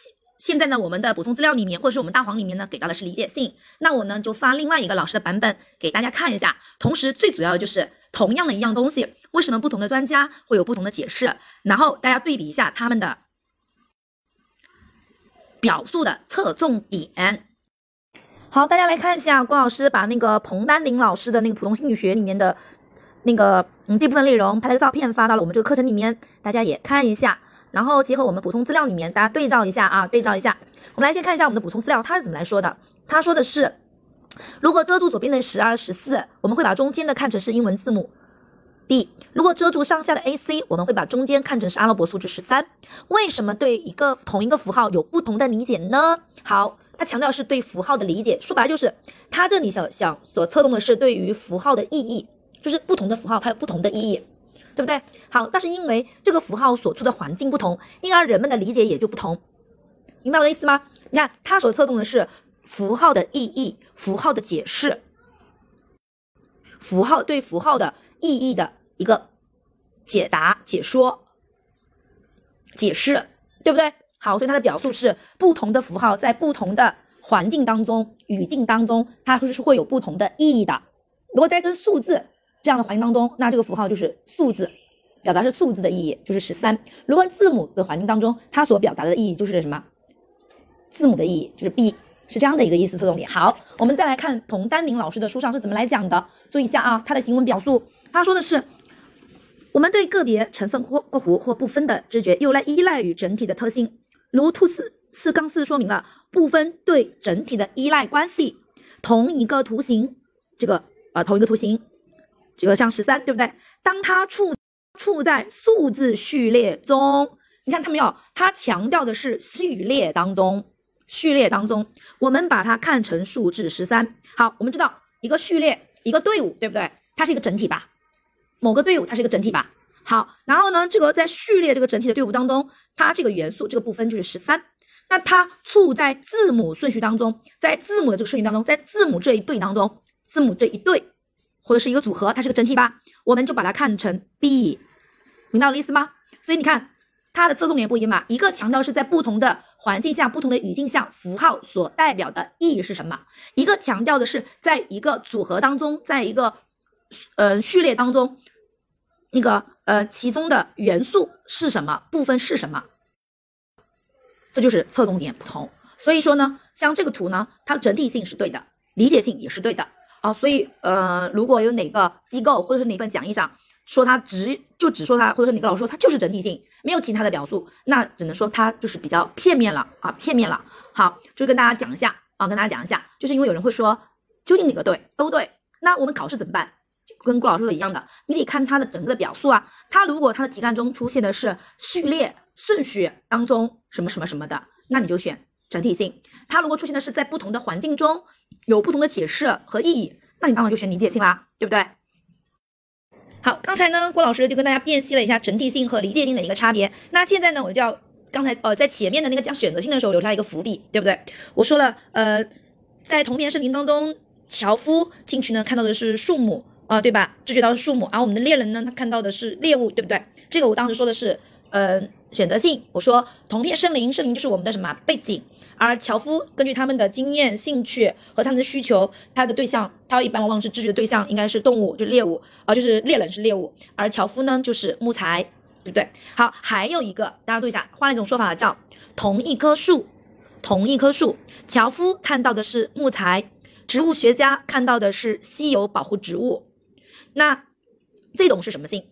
现在呢，我们的补充资料里面，或者是我们大黄里面呢，给到的是理解性。那我呢就发另外一个老师的版本给大家看一下。同时，最主要的就是同样的一样东西，为什么不同的专家会有不同的解释？然后大家对比一下他们的表述的侧重点。好，大家来看一下郭老师把那个彭丹林老师的那个普通心理学里面的那个嗯这部分内容拍了个照片发到了我们这个课程里面，大家也看一下。然后结合我们补充资料里面，大家对照一下啊，对照一下。我们来先看一下我们的补充资料，它是怎么来说的？他说的是，如果遮住左边的十二、十四，我们会把中间的看成是英文字母 B；如果遮住上下的 A、C，我们会把中间看成是阿拉伯数字十三。为什么对一个同一个符号有不同的理解呢？好，他强调是对符号的理解，说白了就是他这里想想所侧重的是对于符号的意义，就是不同的符号它有不同的意义。对不对？好，但是因为这个符号所处的环境不同，因而人们的理解也就不同，明白我的意思吗？你看，它所侧重的是符号的意义、符号的解释、符号对符号的意义的一个解答、解说、解释，对不对？好，所以它的表述是不同的符号在不同的环境当中、语境当中，它是是会有不同的意义的。如果再跟数字。这样的环境当中，那这个符号就是数字，表达是数字的意义，就是十三。如果字母的环境当中，它所表达的意义就是什么？字母的意义就是 B，是这样的一个意思侧重点。好，我们再来看童丹宁老师的书上是怎么来讲的，注意一下啊，他的行文表述，他说的是，我们对个别成分或括弧或部分的知觉，又来依赖于整体的特性，如图四四杠四说明了部分对整体的依赖关系。同一个图形，这个啊，同一个图形。这个像十三，对不对？当它处处在数字序列中，你看它没有？它强调的是序列当中，序列当中，我们把它看成数字十三。好，我们知道一个序列，一个队伍，对不对？它是一个整体吧？某个队伍它是一个整体吧？好，然后呢，这个在序列这个整体的队伍当中，它这个元素这个部分就是十三。那它处在字母顺序当中，在字母的这个顺序当中，在字母这一对当中，字母这一对。或者是一个组合，它是个整体吧，我们就把它看成 B，明白我的意思吗？所以你看它的侧重点不一样嘛，一个强调是在不同的环境下、不同的语境下，符号所代表的意义是什么；一个强调的是在一个组合当中，在一个呃序列当中，那个呃其中的元素是什么，部分是什么，这就是侧重点不同。所以说呢，像这个图呢，它的整体性是对的。理解性也是对的啊。所以呃，如果有哪个机构或者是哪份讲义上说它只就只说它，或者哪个老师说它就是整体性，没有其他的表述，那只能说它就是比较片面了啊，片面了。好，就跟大家讲一下啊，跟大家讲一下，就是因为有人会说究竟哪个对都对，那我们考试怎么办？就跟顾老师说的一样的，你得看它的整个的表述啊。它如果它的题干中出现的是序列顺序当中什么什么什么的，那你就选整体性。它如果出现的是在不同的环境中有不同的解释和意义，那你当然就选理解性啦，对不对？好，刚才呢，郭老师就跟大家辨析了一下整体性和理解性的一个差别。那现在呢，我就要刚才呃在前面的那个讲选择性的时候留下一个伏笔，对不对？我说了，呃，在同片森林当中，樵夫进去呢看到的是树木。啊，对吧？知觉到树木，而我们的猎人呢，他看到的是猎物，对不对？这个我当时说的是，呃，选择性。我说同片森林，森林就是我们的什么背景，而樵夫根据他们的经验、兴趣和他们的需求，他的对象，他一般往往是知觉的对象应该是动物，就是猎物，啊，就是猎人是猎物，而樵夫呢就是木材，对不对？好，还有一个，大家注意一下，换一种说法叫同一棵树，同一棵树，樵夫看到的是木材，植物学家看到的是稀有保护植物。那这种是什么性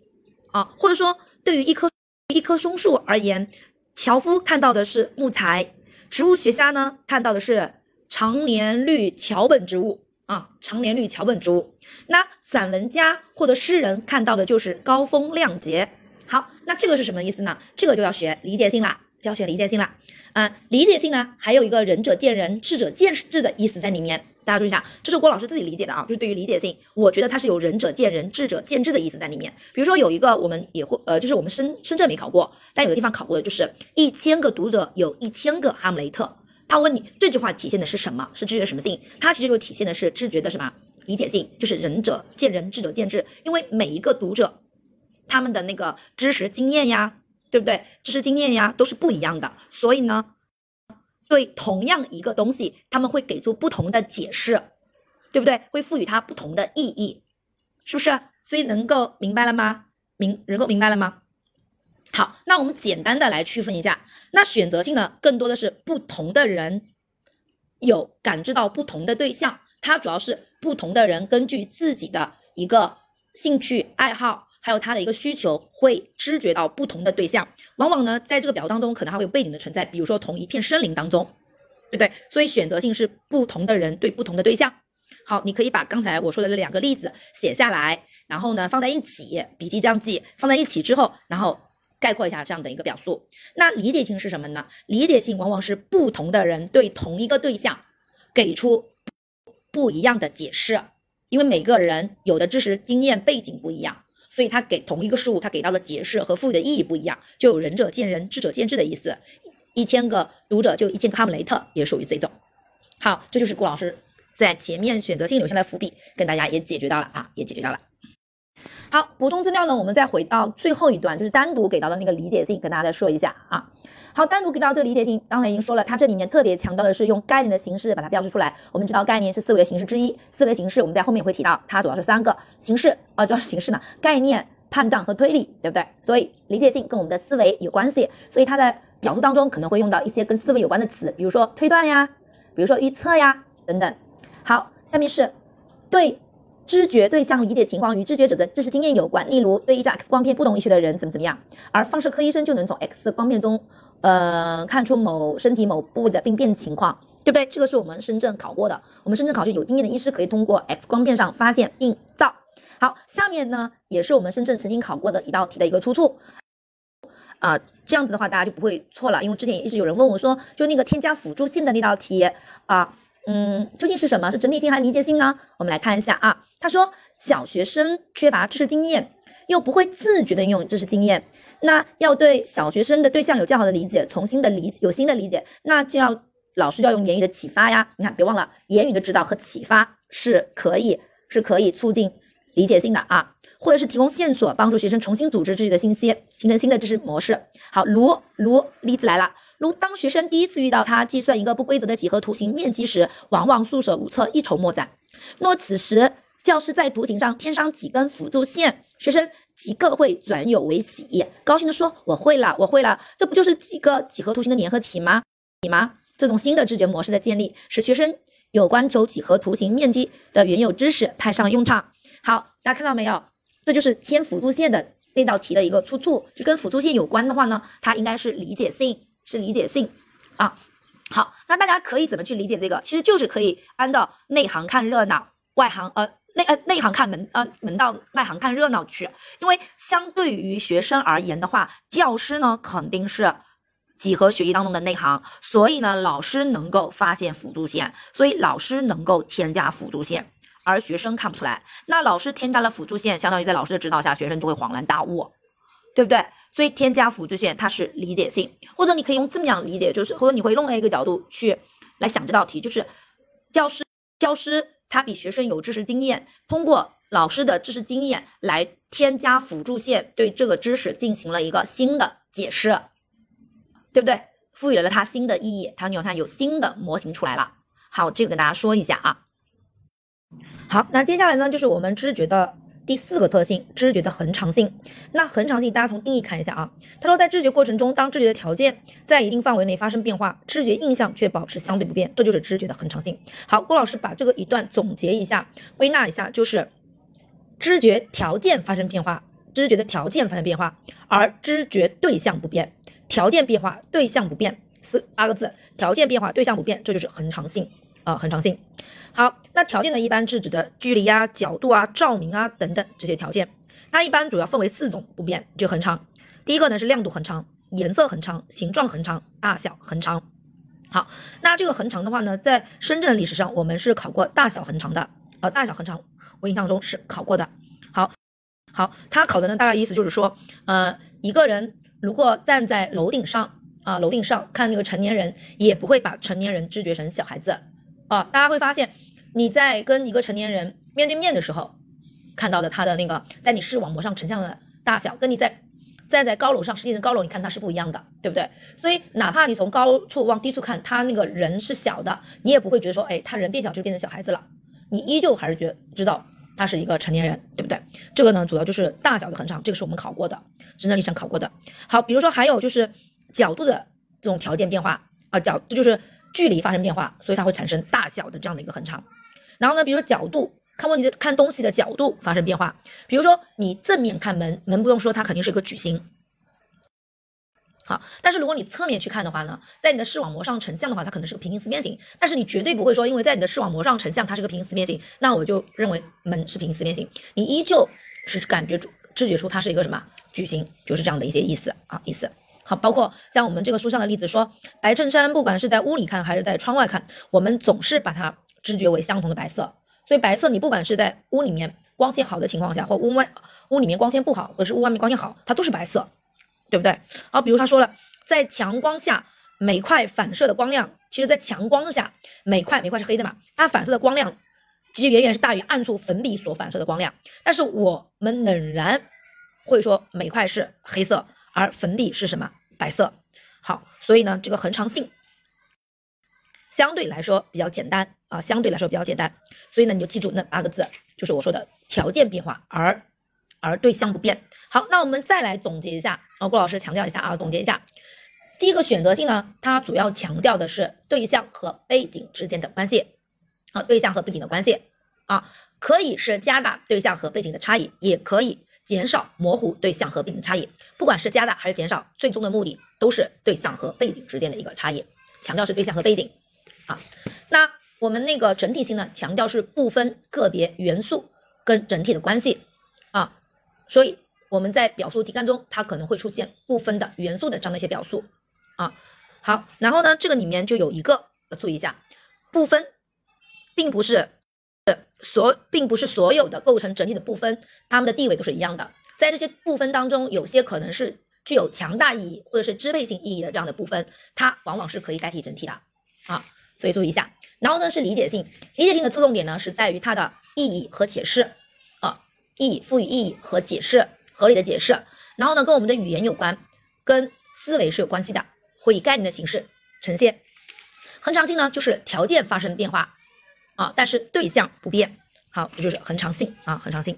啊？或者说，对于一棵一棵松树而言，樵夫看到的是木材，植物学家呢看到的是常年绿桥本植物啊，常年绿桥本植物。那散文家或者诗人看到的就是高风亮节。好，那这个是什么意思呢？这个就要学理解性啦，就要学理解性啦。嗯，理解性呢，还有一个仁者见仁，智者见智的意思在里面。大家注意一下，这是郭老师自己理解的啊，就是对于理解性，我觉得它是有仁者见仁，智者见智的意思在里面。比如说有一个我们也会，呃，就是我们深深圳没考过，但有的地方考过的，就是一千个读者有一千个哈姆雷特。他问你这句话体现的是什么？是知觉的什么性？它其实就体现的是知觉的什么理解性？就是仁者见仁，智者见智。因为每一个读者，他们的那个知识经验呀，对不对？知识经验呀都是不一样的，所以呢。对同样一个东西，他们会给出不同的解释，对不对？会赋予它不同的意义，是不是？所以能够明白了吗？明能够明白了吗？好，那我们简单的来区分一下。那选择性呢，更多的是不同的人有感知到不同的对象，它主要是不同的人根据自己的一个兴趣爱好。还有他的一个需求，会知觉到不同的对象，往往呢，在这个表当中，可能还会有背景的存在，比如说同一片森林当中，对不对？所以选择性是不同的人对不同的对象。好，你可以把刚才我说的这两个例子写下来，然后呢放在一起，笔记这样记，放在一起之后，然后概括一下这样的一个表述。那理解性是什么呢？理解性往往是不同的人对同一个对象给出不一样的解释，因为每个人有的知识经验背景不一样。所以他给同一个事物，他给到的解释和赋予的意义不一样，就有仁者见仁，智者见智的意思。一千个读者就一千个哈姆雷特，也属于这种。好，这就是顾老师在前面选择性留下的伏笔，跟大家也解决到了啊，也解决到了。好，补充资料呢，我们再回到最后一段，就是单独给到的那个理解性，跟大家再说一下啊。好，单独给到这个理解性，刚才已经说了，它这里面特别强调的是用概念的形式把它标示出来。我们知道概念是思维的形式之一，思维形式我们在后面也会提到，它主要是三个形式啊，主要是形式呢，概念、判断和推理，对不对？所以理解性跟我们的思维有关系，所以它在表述当中可能会用到一些跟思维有关的词，比如说推断呀，比如说预测呀等等。好，下面是对。知觉对象理解情况与知觉者的知识经验有关，例如对一张 X 光片不懂医学的人怎么怎么样，而放射科医生就能从 X 光片中，呃，看出某身体某部位的病变情况，对不对？这个是我们深圳考过的，我们深圳考就有经验的医师可以通过 X 光片上发现病灶。好，下面呢也是我们深圳曾经考过的一道题的一个出处，啊，这样子的话大家就不会错了，因为之前也一直有人问我说，就那个添加辅助性的那道题啊。嗯，究竟是什么？是整体性还是理解性呢？我们来看一下啊。他说，小学生缺乏知识经验，又不会自觉的运用知识经验，那要对小学生的对象有较好的理解，从新的理有新的理解，那就要老师要用言语的启发呀。你看，别忘了，言语的指导和启发是可以是可以促进理解性的啊，或者是提供线索，帮助学生重新组织自己的信息，形成新的知识模式。好，如如例子来了。如当学生第一次遇到他计算一个不规则的几何图形面积时，往往束手无策，一筹莫展。若此时教师在图形上添上几根辅助线，学生即刻会转有为喜，高兴地说：“我会了，我会了。”这不就是几个几何图形的粘合体吗？你吗？这种新的知觉模式的建立，使学生有关求几何图形面积的原有知识派上用场。好，大家看到没有？这就是填辅助线的那道题的一个出处，就跟辅助线有关的话呢，它应该是理解性，是理解性啊。好，那大家可以怎么去理解这个？其实就是可以按照内行看热闹，外行呃内呃内行看门呃门道，外行看热闹去。因为相对于学生而言的话，教师呢肯定是几何学习当中的内行，所以呢老师能够发现辅助线，所以老师能够添加辅助线。而学生看不出来，那老师添加了辅助线，相当于在老师的指导下，学生就会恍然大悟，对不对？所以添加辅助线它是理解性，或者你可以用这么样理解，就是或者你会另外一个角度去来想这道题，就是教师教师他比学生有知识经验，通过老师的知识经验来添加辅助线，对这个知识进行了一个新的解释，对不对？赋予了它新的意义，它你看有新的模型出来了。好，这个跟大家说一下啊。好，那接下来呢，就是我们知觉的第四个特性，知觉的恒常性。那恒常性，大家从定义看一下啊。他说，在知觉过程中，当知觉的条件在一定范围内发生变化，知觉印象却保持相对不变，这就是知觉的恒常性。好，郭老师把这个一段总结一下，归纳一下，就是知觉条件发生变化，知觉的条件发生变化，而知觉对象不变。条件变化，对象不变，四八个字，条件变化，对象不变，这就是恒常性啊，恒常性。好，那条件呢，一般是指的距离啊、角度啊、照明啊等等这些条件。它一般主要分为四种不变，就恒长。第一个呢是亮度恒常、颜色恒常、形状恒常、大小恒常。好，那这个恒长的话呢，在深圳历史上我们是考过大小恒常的呃，大小恒常我印象中是考过的。好，好，它考的呢大概意思就是说，呃，一个人如果站在楼顶上啊，楼顶上看那个成年人，也不会把成年人知觉成小孩子。啊，大家会发现，你在跟一个成年人面对面的时候，看到的他的那个在你视网膜上成像的大小，跟你在站在高楼上，实际上高楼你看它是不一样的，对不对？所以哪怕你从高处往低处看，他那个人是小的，你也不会觉得说，哎，他人变小就变成小孩子了，你依旧还是觉知道他是一个成年人，对不对？这个呢，主要就是大小的恒常，这个是我们考过的，深圳历史上考过的。好，比如说还有就是角度的这种条件变化啊，角这就是。距离发生变化，所以它会产生大小的这样的一个恒常。然后呢，比如说角度，看问题的看东西的角度发生变化。比如说你正面看门，门不用说，它肯定是一个矩形。好，但是如果你侧面去看的话呢，在你的视网膜上成像的话，它可能是个平行四边形。但是你绝对不会说，因为在你的视网膜上成像，它是个平行四边形，那我就认为门是平行四边形。你依旧是感觉知觉出它是一个什么矩形，就是这样的一些意思啊，意思。好，包括像我们这个书上的例子说，白衬衫不管是在屋里看还是在窗外看，我们总是把它知觉为相同的白色。所以白色你不管是在屋里面光线好的情况下，或屋外屋里面光线不好，或者是屋外面光线好，它都是白色，对不对？好，比如他说了，在强光下每块反射的光亮，其实在强光下每块每块是黑的嘛，它反射的光亮其实远远是大于暗处粉笔所反射的光亮，但是我们仍然会说每块是黑色，而粉笔是什么？白色，好，所以呢，这个恒常性相对来说比较简单啊，相对来说比较简单，所以呢，你就记住那八个字，就是我说的条件变化而而对象不变。好，那我们再来总结一下啊，郭老师强调一下啊，总结一下，第一个选择性呢，它主要强调的是对象和背景之间的关系啊，对象和背景的关系啊，可以是加大对象和背景的差异，也可以。减少模糊对象和背景差异，不管是加大还是减少，最终的目的都是对象和背景之间的一个差异，强调是对象和背景啊。那我们那个整体性呢，强调是不分个别元素跟整体的关系啊。所以我们在表述题干中，它可能会出现不分的元素的这样的一些表述啊。好，然后呢，这个里面就有一个要注意一下，不分并不是。所并不是所有的构成整体的部分，它们的地位都是一样的。在这些部分当中，有些可能是具有强大意义或者是支配性意义的这样的部分，它往往是可以代替整体的啊。所以注意一下。然后呢是理解性，理解性的侧重点呢是在于它的意义和解释啊，意义赋予意义和解释合理的解释。然后呢跟我们的语言有关，跟思维是有关系的，会以概念的形式呈现。恒常性呢就是条件发生变化。啊，但是对象不变，好，这就是恒常性啊，恒常性。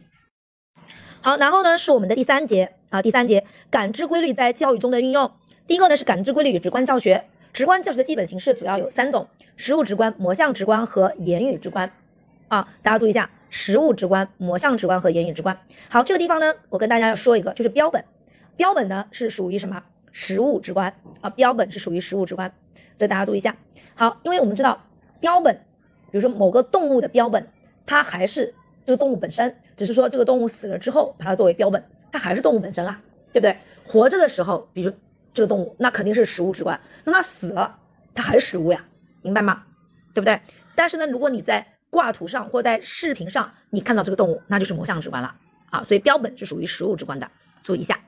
好，然后呢是我们的第三节啊，第三节感知规律在教育中的运用。第一个呢是感知规律与直观教学，直观教学的基本形式主要有三种：实物直观、模像直观和言语直观。啊，大家注意一下，实物直观、模像直观和言语直观。好，这个地方呢，我跟大家要说一个，就是标本。标本呢是属于什么？实物直观啊，标本是属于实物直观，所以大家注意一下。好，因为我们知道标本，比如说某个动物的标本，它还是这个动物本身，只是说这个动物死了之后把它作为标本，它还是动物本身啊，对不对？活着的时候，比如这个动物，那肯定是实物直观，那它死了，它还是实物呀，明白吗？对不对？但是呢，如果你在挂图上或在视频上，你看到这个动物，那就是模像直观了啊。所以标本是属于实物直观的，注意一下。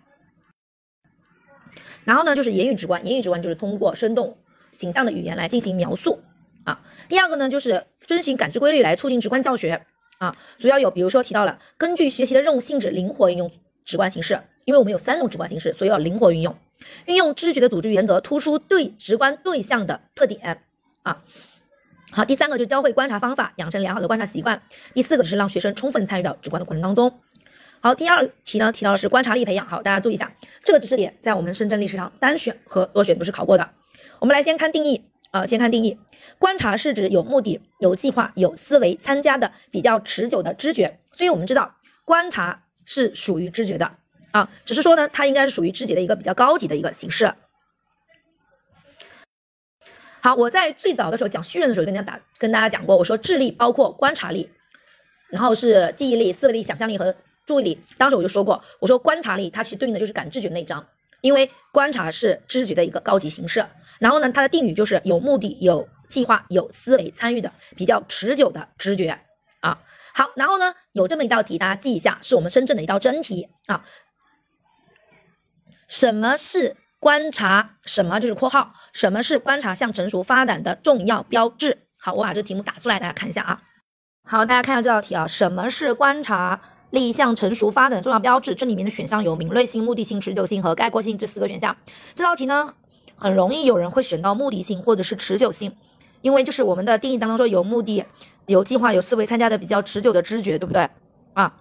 然后呢，就是言语直观，言语直观就是通过生动形象的语言来进行描述啊。第二个呢，就是遵循感知规律来促进直观教学啊。主要有，比如说提到了根据学习的任务性质灵活运用直观形式，因为我们有三种直观形式，所以要灵活运用，运用知觉的组织原则，突出对直观对象的特点啊。好，第三个就是教会观察方法，养成良好的观察习惯。第四个是让学生充分参与到直观的过程当中。好，第二题呢提到的是观察力培养。好，大家注意一下，这个知识点在我们深圳历史上单选和多选都是考过的。我们来先看定义啊，先看定义，观察是指有目的、有计划、有思维参加的比较持久的知觉。所以我们知道观察是属于知觉的啊，只是说呢，它应该是属于知觉的一个比较高级的一个形式。好，我在最早的时候讲绪论的时候，跟大家打跟大家讲过，我说智力包括观察力，然后是记忆力、思维力、想象力和注意力。当时我就说过，我说观察力它其实对应的就是感知觉那一章，因为观察是知觉的一个高级形式。然后呢，它的定语就是有目的、有计划、有思维参与的比较持久的知觉啊。好，然后呢，有这么一道题，大家记一下，是我们深圳的一道真题啊。什么是？观察什么就是括号，什么是观察向成熟发展的重要标志？好，我把这个题目打出来，大家看一下啊。好，大家看一下这道题啊，什么是观察力向成熟发展的重要标志？这里面的选项有敏锐性、目的性、持久性和概括性这四个选项。这道题呢，很容易有人会选到目的性或者是持久性，因为就是我们的定义当中说有目的、有计划、有思维参加的比较持久的知觉，对不对啊？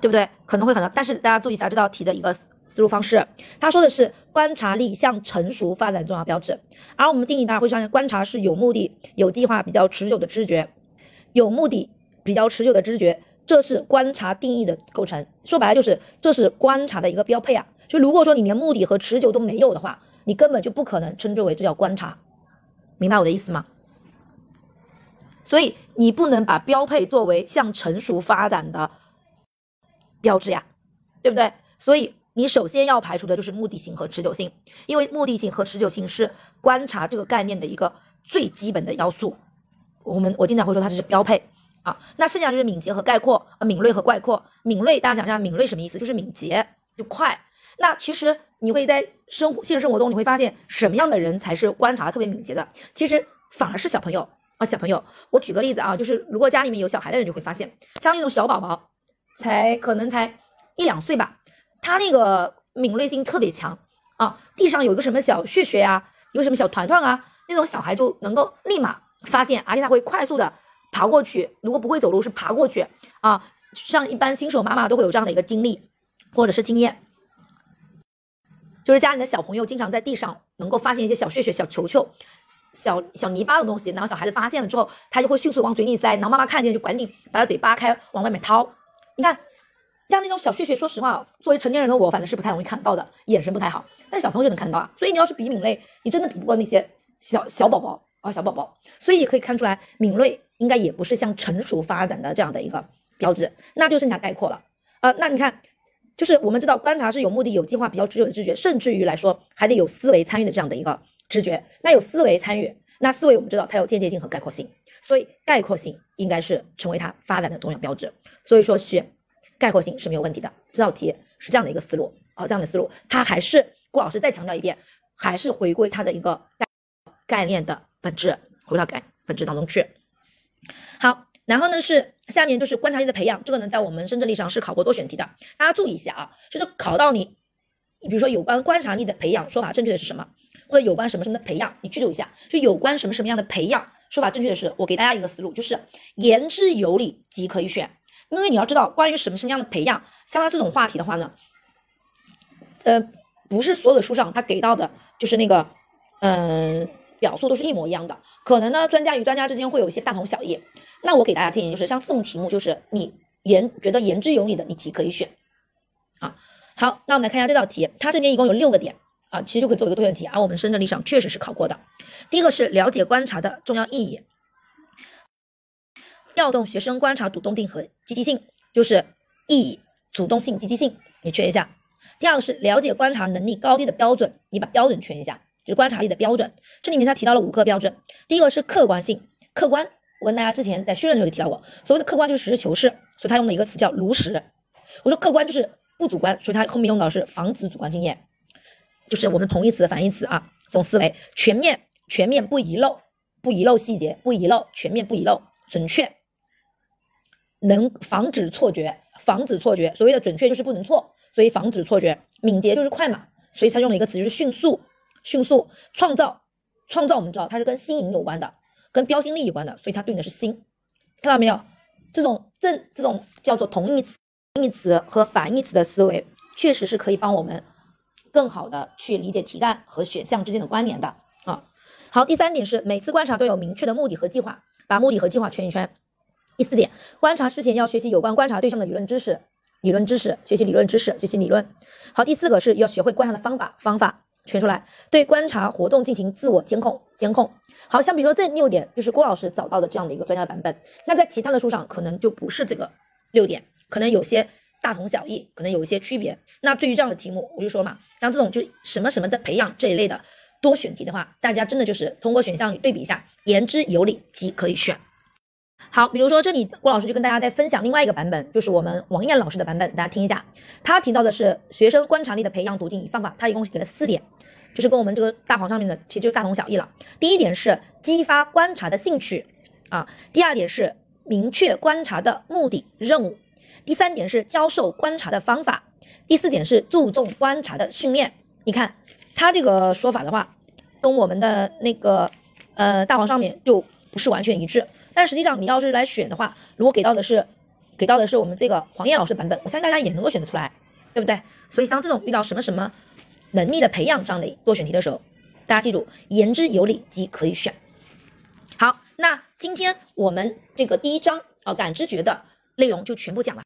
对不对？可能会很难，但是大家注意一下这道题的一个。思路方式，他说的是观察力向成熟发展重要标志，而我们定义大家会发现，观察是有目的、有计划、比较持久的知觉，有目的、比较持久的知觉，这是观察定义的构成。说白了就是，这是观察的一个标配啊。就如果说你连目的和持久都没有的话，你根本就不可能称之为这叫观察，明白我的意思吗？所以你不能把标配作为向成熟发展的标志呀，对不对？所以。你首先要排除的就是目的性和持久性，因为目的性和持久性是观察这个概念的一个最基本的要素。我们我经常会说它这是标配啊。那剩下就是敏捷和概括啊，敏锐和概括。敏锐，大家想一下，敏锐什么意思？就是敏捷，就快。那其实你会在生活现实生活中，你会发现什么样的人才是观察特别敏捷的？其实反而是小朋友啊，小朋友。我举个例子啊，就是如果家里面有小孩的人，就会发现，像那种小宝宝，才可能才一两岁吧。他那个敏锐性特别强啊，地上有一个什么小屑屑啊，有个什么小团团啊，那种小孩就能够立马发现，而且他会快速的爬过去。如果不会走路，是爬过去啊。像一般新手妈妈都会有这样的一个经历或者是经验，就是家里的小朋友经常在地上能够发现一些小屑屑、小球球、小小泥巴的东西，然后小孩子发现了之后，他就会迅速往嘴里塞，然后妈妈看见就赶紧把他嘴扒开往外面掏。你看。像那种小穴穴，说实话，作为成年人的我，反正是不太容易看到的，眼神不太好。但小朋友就能看到啊，所以你要是比敏锐，你真的比不过那些小小宝宝啊，小宝宝。所以也可以看出来，敏锐应该也不是向成熟发展的这样的一个标志，那就剩下概括了啊。那你看，就是我们知道观察是有目的、有计划、比较持久的知觉，甚至于来说还得有思维参与的这样的一个知觉。那有思维参与，那思维我们知道它有间接性和概括性，所以概括性应该是成为它发展的重要标志。所以说选。概括性是没有问题的，这道题是这样的一个思路啊，这样的思路，它还是郭老师再强调一遍，还是回归它的一个概概念的本质，回到概本质当中去。好，然后呢是下面就是观察力的培养，这个呢在我们深圳历史上是考过多选题的，大家注意一下啊，就是考到你，你比如说有关观察力的培养说法正确的是什么，或者有关什么什么的培养，你记住一下，就有关什么什么样的培养说法正确的是，我给大家一个思路，就是言之有理即可以选。因为你要知道，关于什么什么样的培养，像他这种话题的话呢，呃，不是所有的书上他给到的，就是那个嗯、表述都是一模一样的。可能呢，专家与专家之间会有一些大同小异。那我给大家建议就是，像这种题目，就是你言觉得言之有理的，你即可以选。啊，好，那我们来看一下这道题，它这边一共有六个点啊，其实就可以做一个多选题啊。我们深圳历史上确实是考过的。第一个是了解观察的重要意义，调动学生观察主动性和积极性，就是意义、主动性、积极性，你缺一下。第二个是了解观察能力高低的标准，你把标准圈一下，就是观察力的标准。这里面他提到了五个标准，第一个是客观性，客观。我跟大家之前在训练的时候就提到过，所谓的客观就是实事求是，所以他用的一个词叫如实。我说客观就是不主观，所以他后面用到是防止主观经验，就是我们同义词、反义词啊，这种思维全面、全面不遗漏、不遗漏细节、不遗漏、全面不遗漏、准确，能防止错觉，防止错觉。所谓的准确就是不能错，所以防止错觉。敏捷就是快嘛，所以他用了一个词就是迅速，迅速创造，创造我们知道它是跟新颖有关的。跟标新立异有关的，所以它对应的是新，看到没有？这种正这种叫做同义词、义词和反义词的思维，确实是可以帮我们更好的去理解题干和选项之间的关联的啊。好，第三点是每次观察都有明确的目的和计划，把目的和计划圈一圈。第四点，观察之前要学习有关观察对象的理论知识，理论知识学习理论知识，学习理论。好，第四个是要学会观察的方法，方法圈出来，对观察活动进行自我监控，监控。好像比如说这六点就是郭老师找到的这样的一个专家的版本，那在其他的书上可能就不是这个六点，可能有些大同小异，可能有一些区别。那对于这样的题目，我就说嘛，像这种就什么什么的培养这一类的多选题的话，大家真的就是通过选项里对比一下，言之有理即可以选。好，比如说这里郭老师就跟大家在分享另外一个版本，就是我们王艳老师的版本，大家听一下。他提到的是学生观察力的培养途径与方法，他一共是给了四点。就是跟我们这个大黄上面的其实就大同小异了。第一点是激发观察的兴趣啊，第二点是明确观察的目的任务，第三点是教授观察的方法，第四点是注重观察的训练。你看他这个说法的话，跟我们的那个呃大黄上面就不是完全一致。但实际上你要是来选的话，如果给到的是给到的是我们这个黄燕老师版本，我相信大家也能够选得出来，对不对？所以像这种遇到什么什么。能力的培养这样的多选题的时候，大家记住言之有理即可以选。好，那今天我们这个第一章啊感知觉的内容就全部讲完。